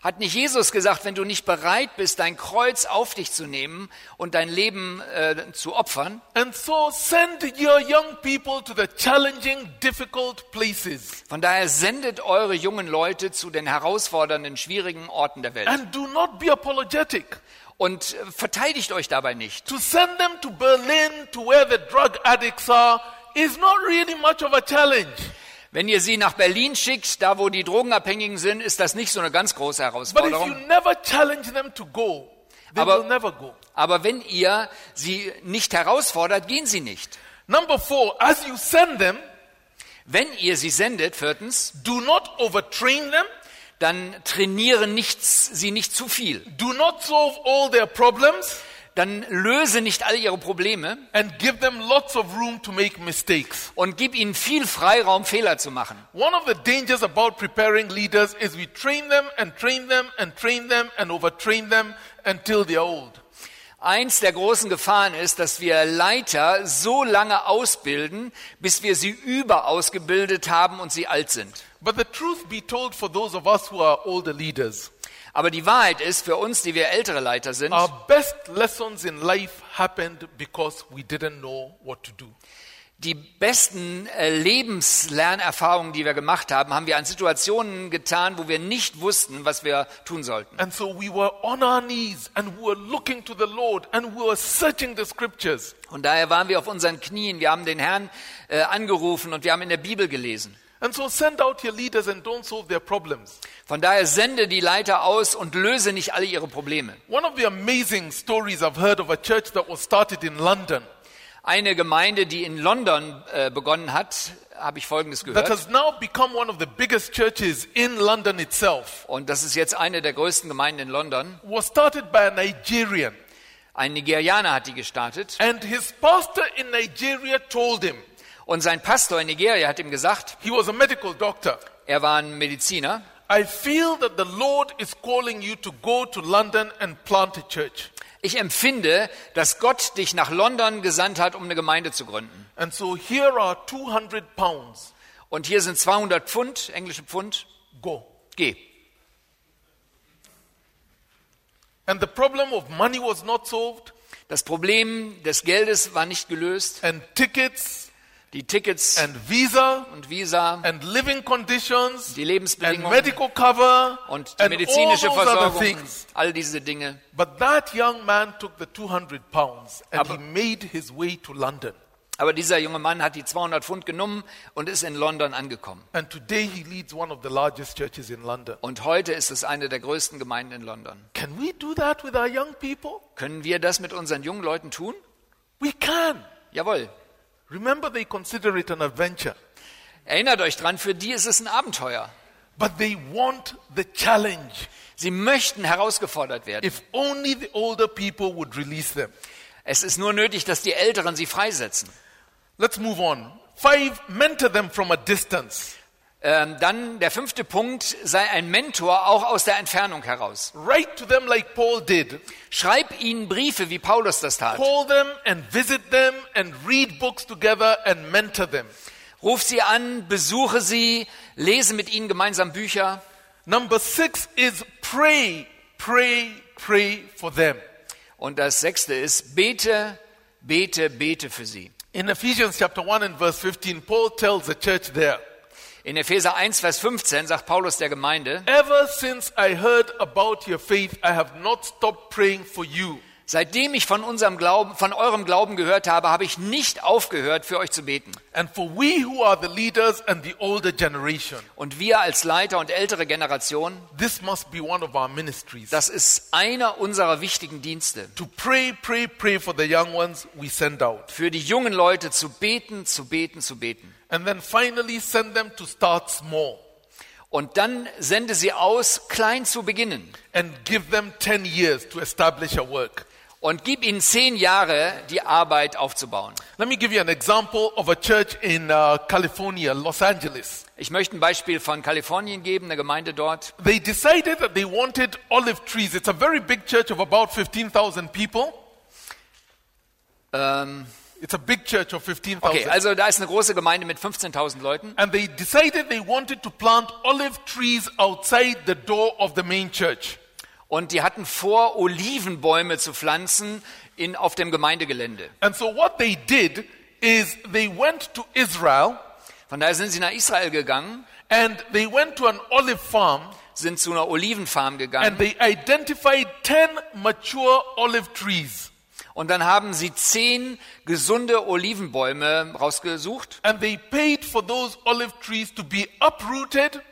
Hat nicht Jesus gesagt, wenn du nicht bereit bist, dein Kreuz auf dich zu nehmen und dein Leben äh, zu opfern, and so send your young people to the challenging, difficult places, von daher sendet eure jungen Leute zu den herausfordernden, schwierigen Orten der Welt and do not be apologetic. und äh, verteidigt euch dabei nicht. To send them to Berlin, to where the drug addicts are, is not really much of a challenge. Wenn ihr sie nach Berlin schickt, da wo die Drogenabhängigen sind, ist das nicht so eine ganz große But if you Herausforderung. never challenge them to go, they Aber- will never go. Aber wenn ihr sie nicht herausfordert, gehen sie nicht. Number four, as you send them, Wenn ihr sie sendet, viertens, do not overtrain them, dann trainiere nichts, sie nicht zu viel. do not solve all their problems, Dann löse nicht all ihre Probleme and give them lots of room to make mistakes. und gib ihnen viel Freiraum, Fehler zu machen. One of the dangers about preparing leaders is we train them and train them and train them and overtrain them until they're old. Eins der großen Gefahren ist, dass wir Leiter so lange ausbilden, bis wir sie überausgebildet haben und sie alt sind. But the truth be told, for those of us who are older leaders, Aber die Wahrheit ist, für uns, die wir ältere Leiter sind, our best lessons in life happened because we didn't know what to do. die besten äh, Lebenslernerfahrungen, die wir gemacht haben, haben wir an Situationen getan, wo wir nicht wussten, was wir tun sollten. And so we were on our knees and we were looking to the Lord and we were searching the scriptures. Und daher waren wir auf unseren Knien, wir haben den Herrn äh, angerufen und wir haben in der Bibel gelesen. And so send out your leaders and don't solve their problems. Von daher sende die Leiter aus und löse nicht alle ihre Probleme. One of the amazing stories I've heard of a church that was started in London Eine Gemeinde, die in London äh, begonnen hat, habe ich Folgendes that gehört. has now become one of the biggest churches in London itself Und das ist jetzt eine der größten Gemeinden in London. was started by a Nigerian. Ein Nigerianer hat die gestartet. And his pastor in Nigeria told him, Und sein Pastor in Nigeria hat ihm gesagt, he was a medical doctor, er war ein Mediziner. I feel that the Lord is calling you to go to London and plant a church. Ich empfinde, dass Gott dich nach London gesandt hat, um eine Gemeinde zu gründen. And so here are 200 pounds. Und hier sind 200 Pfund, englische Pfund. Go. Geh. And the problem of money was not solved, Das Problem des Geldes war nicht gelöst. and tickets, Die Tickets and visa, und Visa, and living conditions, die and Lebensbedingungen medical cover, und die and medizinische Versorgung, things. all diese Dinge. But that young man took the 200 pounds and Aber- he made his way to London. Aber dieser junge Mann hat die 200 Pfund genommen und ist in London angekommen. And today he leads one of the largest churches in London. Und heute ist es eine der größten Gemeinden in London. Can we do that with our young people? Können wir das mit unseren jungen Leuten tun? We can. Jawohl. Remember, they consider it an adventure, Erinnert euch dran, für die ist es ein Abenteuer. but they want the challenge. Sie möchten herausgefordert werden. If only the older people would release them. Es ist nur nötig, dass die Älteren sie freisetzen. Let's move on. Five, mentor them from a distance. Ähm, dann der fünfte Punkt, sei ein Mentor auch aus der Entfernung heraus. Write to them like Paul did. Schreib ihnen Briefe, wie Paulus das tat. Call them and visit them and read books together and mentor them. Ruf sie an, besuche sie, lese mit ihnen gemeinsam Bücher. Number six is pray, pray, pray for them. Und das sechste ist, bete, bete, bete für sie. In Ephesians chapter 1 and verse 15, Paul tells the church there, In Epheser 1, Vers 15 sagt Paulus der Gemeinde, Ever since I heard about your faith, I have not stopped praying for you. Seitdem ich von unserem Glauben, von eurem Glauben gehört habe, habe ich nicht aufgehört, für euch zu beten. And for we who are the leaders and the older generation, Und wir als Leiter und ältere Generation, this must be one of our ministries. das ist einer unserer wichtigen Dienste. to pray, pray, pray for the young ones we send out. Für die jungen Leute zu beten, zu beten, zu beten. And then finally send them to start small Und dann sende sie aus, klein zu beginnen. and give them 10 years to establish a work. Und gib ihnen zehn Jahre, die Arbeit aufzubauen. Let me give you an example of a church in uh, California, Los Angeles. Ich möchte ein Beispiel von Kalifornien geben, eine Gemeinde dort. They decided that they wanted olive trees. It's a very big church of about 15,000 people. Ähm, It's a big church of 15,000. okay, also da ist eine große Gemeinde mit 15.000 Leuten. And they decided they wanted to plant olive trees outside the door of the main church. Und die hatten vor, Olivenbäume zu pflanzen in, auf dem Gemeindegelände. And so what they did is they went to Israel Von daher sind sie nach Israel gegangen, and they went to an olive farm sind zu einer Olivenfarm and gegangen they identified 10 mature olive trees. und dann haben sie zehn gesunde Olivenbäume rausgesucht. And they paid for those olive trees to be uprooted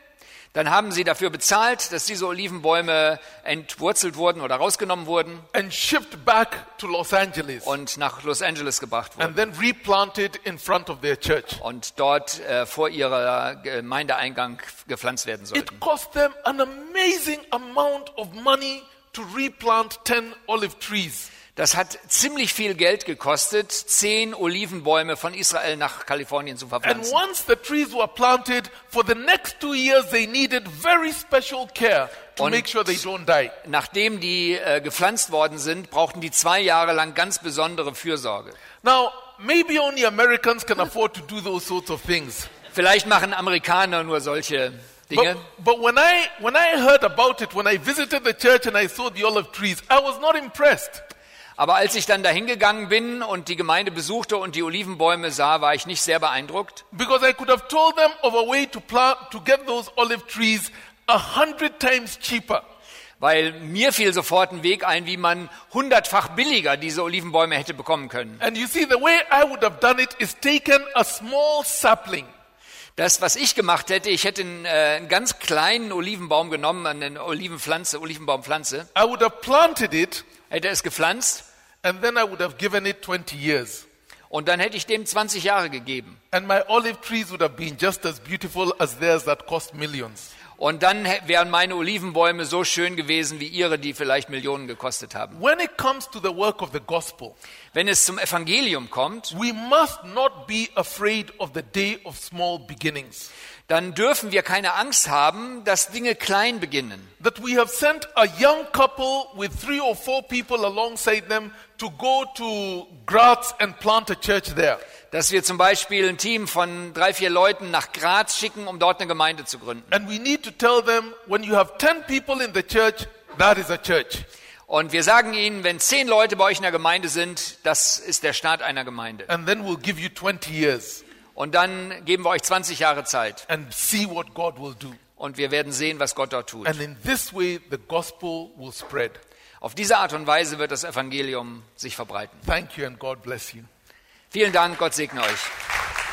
Dann haben sie dafür bezahlt, dass diese Olivenbäume entwurzelt wurden oder rausgenommen wurden and shipped back to Los Angeles und nach Los Angeles gebracht wurden. and then replanted in front of their church. und dort äh, vor ihrer Gemeindeeingang gepflanzt werden sollten. It cost them an amazing amount of money to replant 10 olive trees. Das hat ziemlich viel Geld gekostet, zehn Olivenbäume von Israel nach Kalifornien zu verpflanzen. once the trees were planted, for the next two years, they needed very special care to Und- make sure they don't die. Nachdem die äh, gepflanzt worden sind, brauchten die zwei Jahre lang ganz besondere Fürsorge. Now, maybe only Americans can afford to do those sorts of things. Vielleicht machen Amerikaner nur solche Dinge. But, but when, I, when I heard about it, when I visited the church and I saw the olive trees, I was not impressed. Aber als ich dann dahin gegangen bin und die Gemeinde besuchte und die Olivenbäume sah, war ich nicht sehr beeindruckt. Because I could have told them of a way to plant, to get those olive trees a hundred times cheaper. Weil mir fiel sofort ein Weg ein, wie man hundertfach billiger diese Olivenbäume hätte bekommen können. And you see, the way I would have done it is taken a small sapling Das, was ich gemacht hätte, ich hätte einen, äh, einen ganz kleinen Olivenbaum genommen, eine Olivenpflanze, Olivenbaumpflanze, I would have planted it hätte es gepflanzt and then I would have given it 20 years. und dann hätte ich dem 20 Jahre gegeben. And my olive trees would have been just as beautiful as theirs that cost millions. Und dann wären meine Olivenbäume so schön gewesen wie ihre, die vielleicht Millionen gekostet haben. When it comes to the work of the gospel, Wenn es zum Evangelium kommt, we must not be afraid of the day of small beginnings. Dann dürfen wir keine Angst haben, dass Dinge klein beginnen. That we have sent a young couple with three or four people alongside them to go to Graz and plant a church there. Dass wir zum Beispiel ein Team von drei, vier Leuten nach Graz schicken, um dort eine Gemeinde zu gründen. And we need to tell them when you have 10 people in the church, that is a church. Und wir sagen ihnen, wenn zehn Leute bei euch in der Gemeinde sind, das ist der Start einer Gemeinde. And then we'll give you 20 years Und dann geben wir euch 20 Jahre Zeit. and see what God will do. Und wir werden sehen, was Gott dort tut. And in this way, the gospel will spread. Auf diese Art und Weise wird das Evangelium sich verbreiten. Thank you and God bless you. Vielen Dank, Gott segne euch.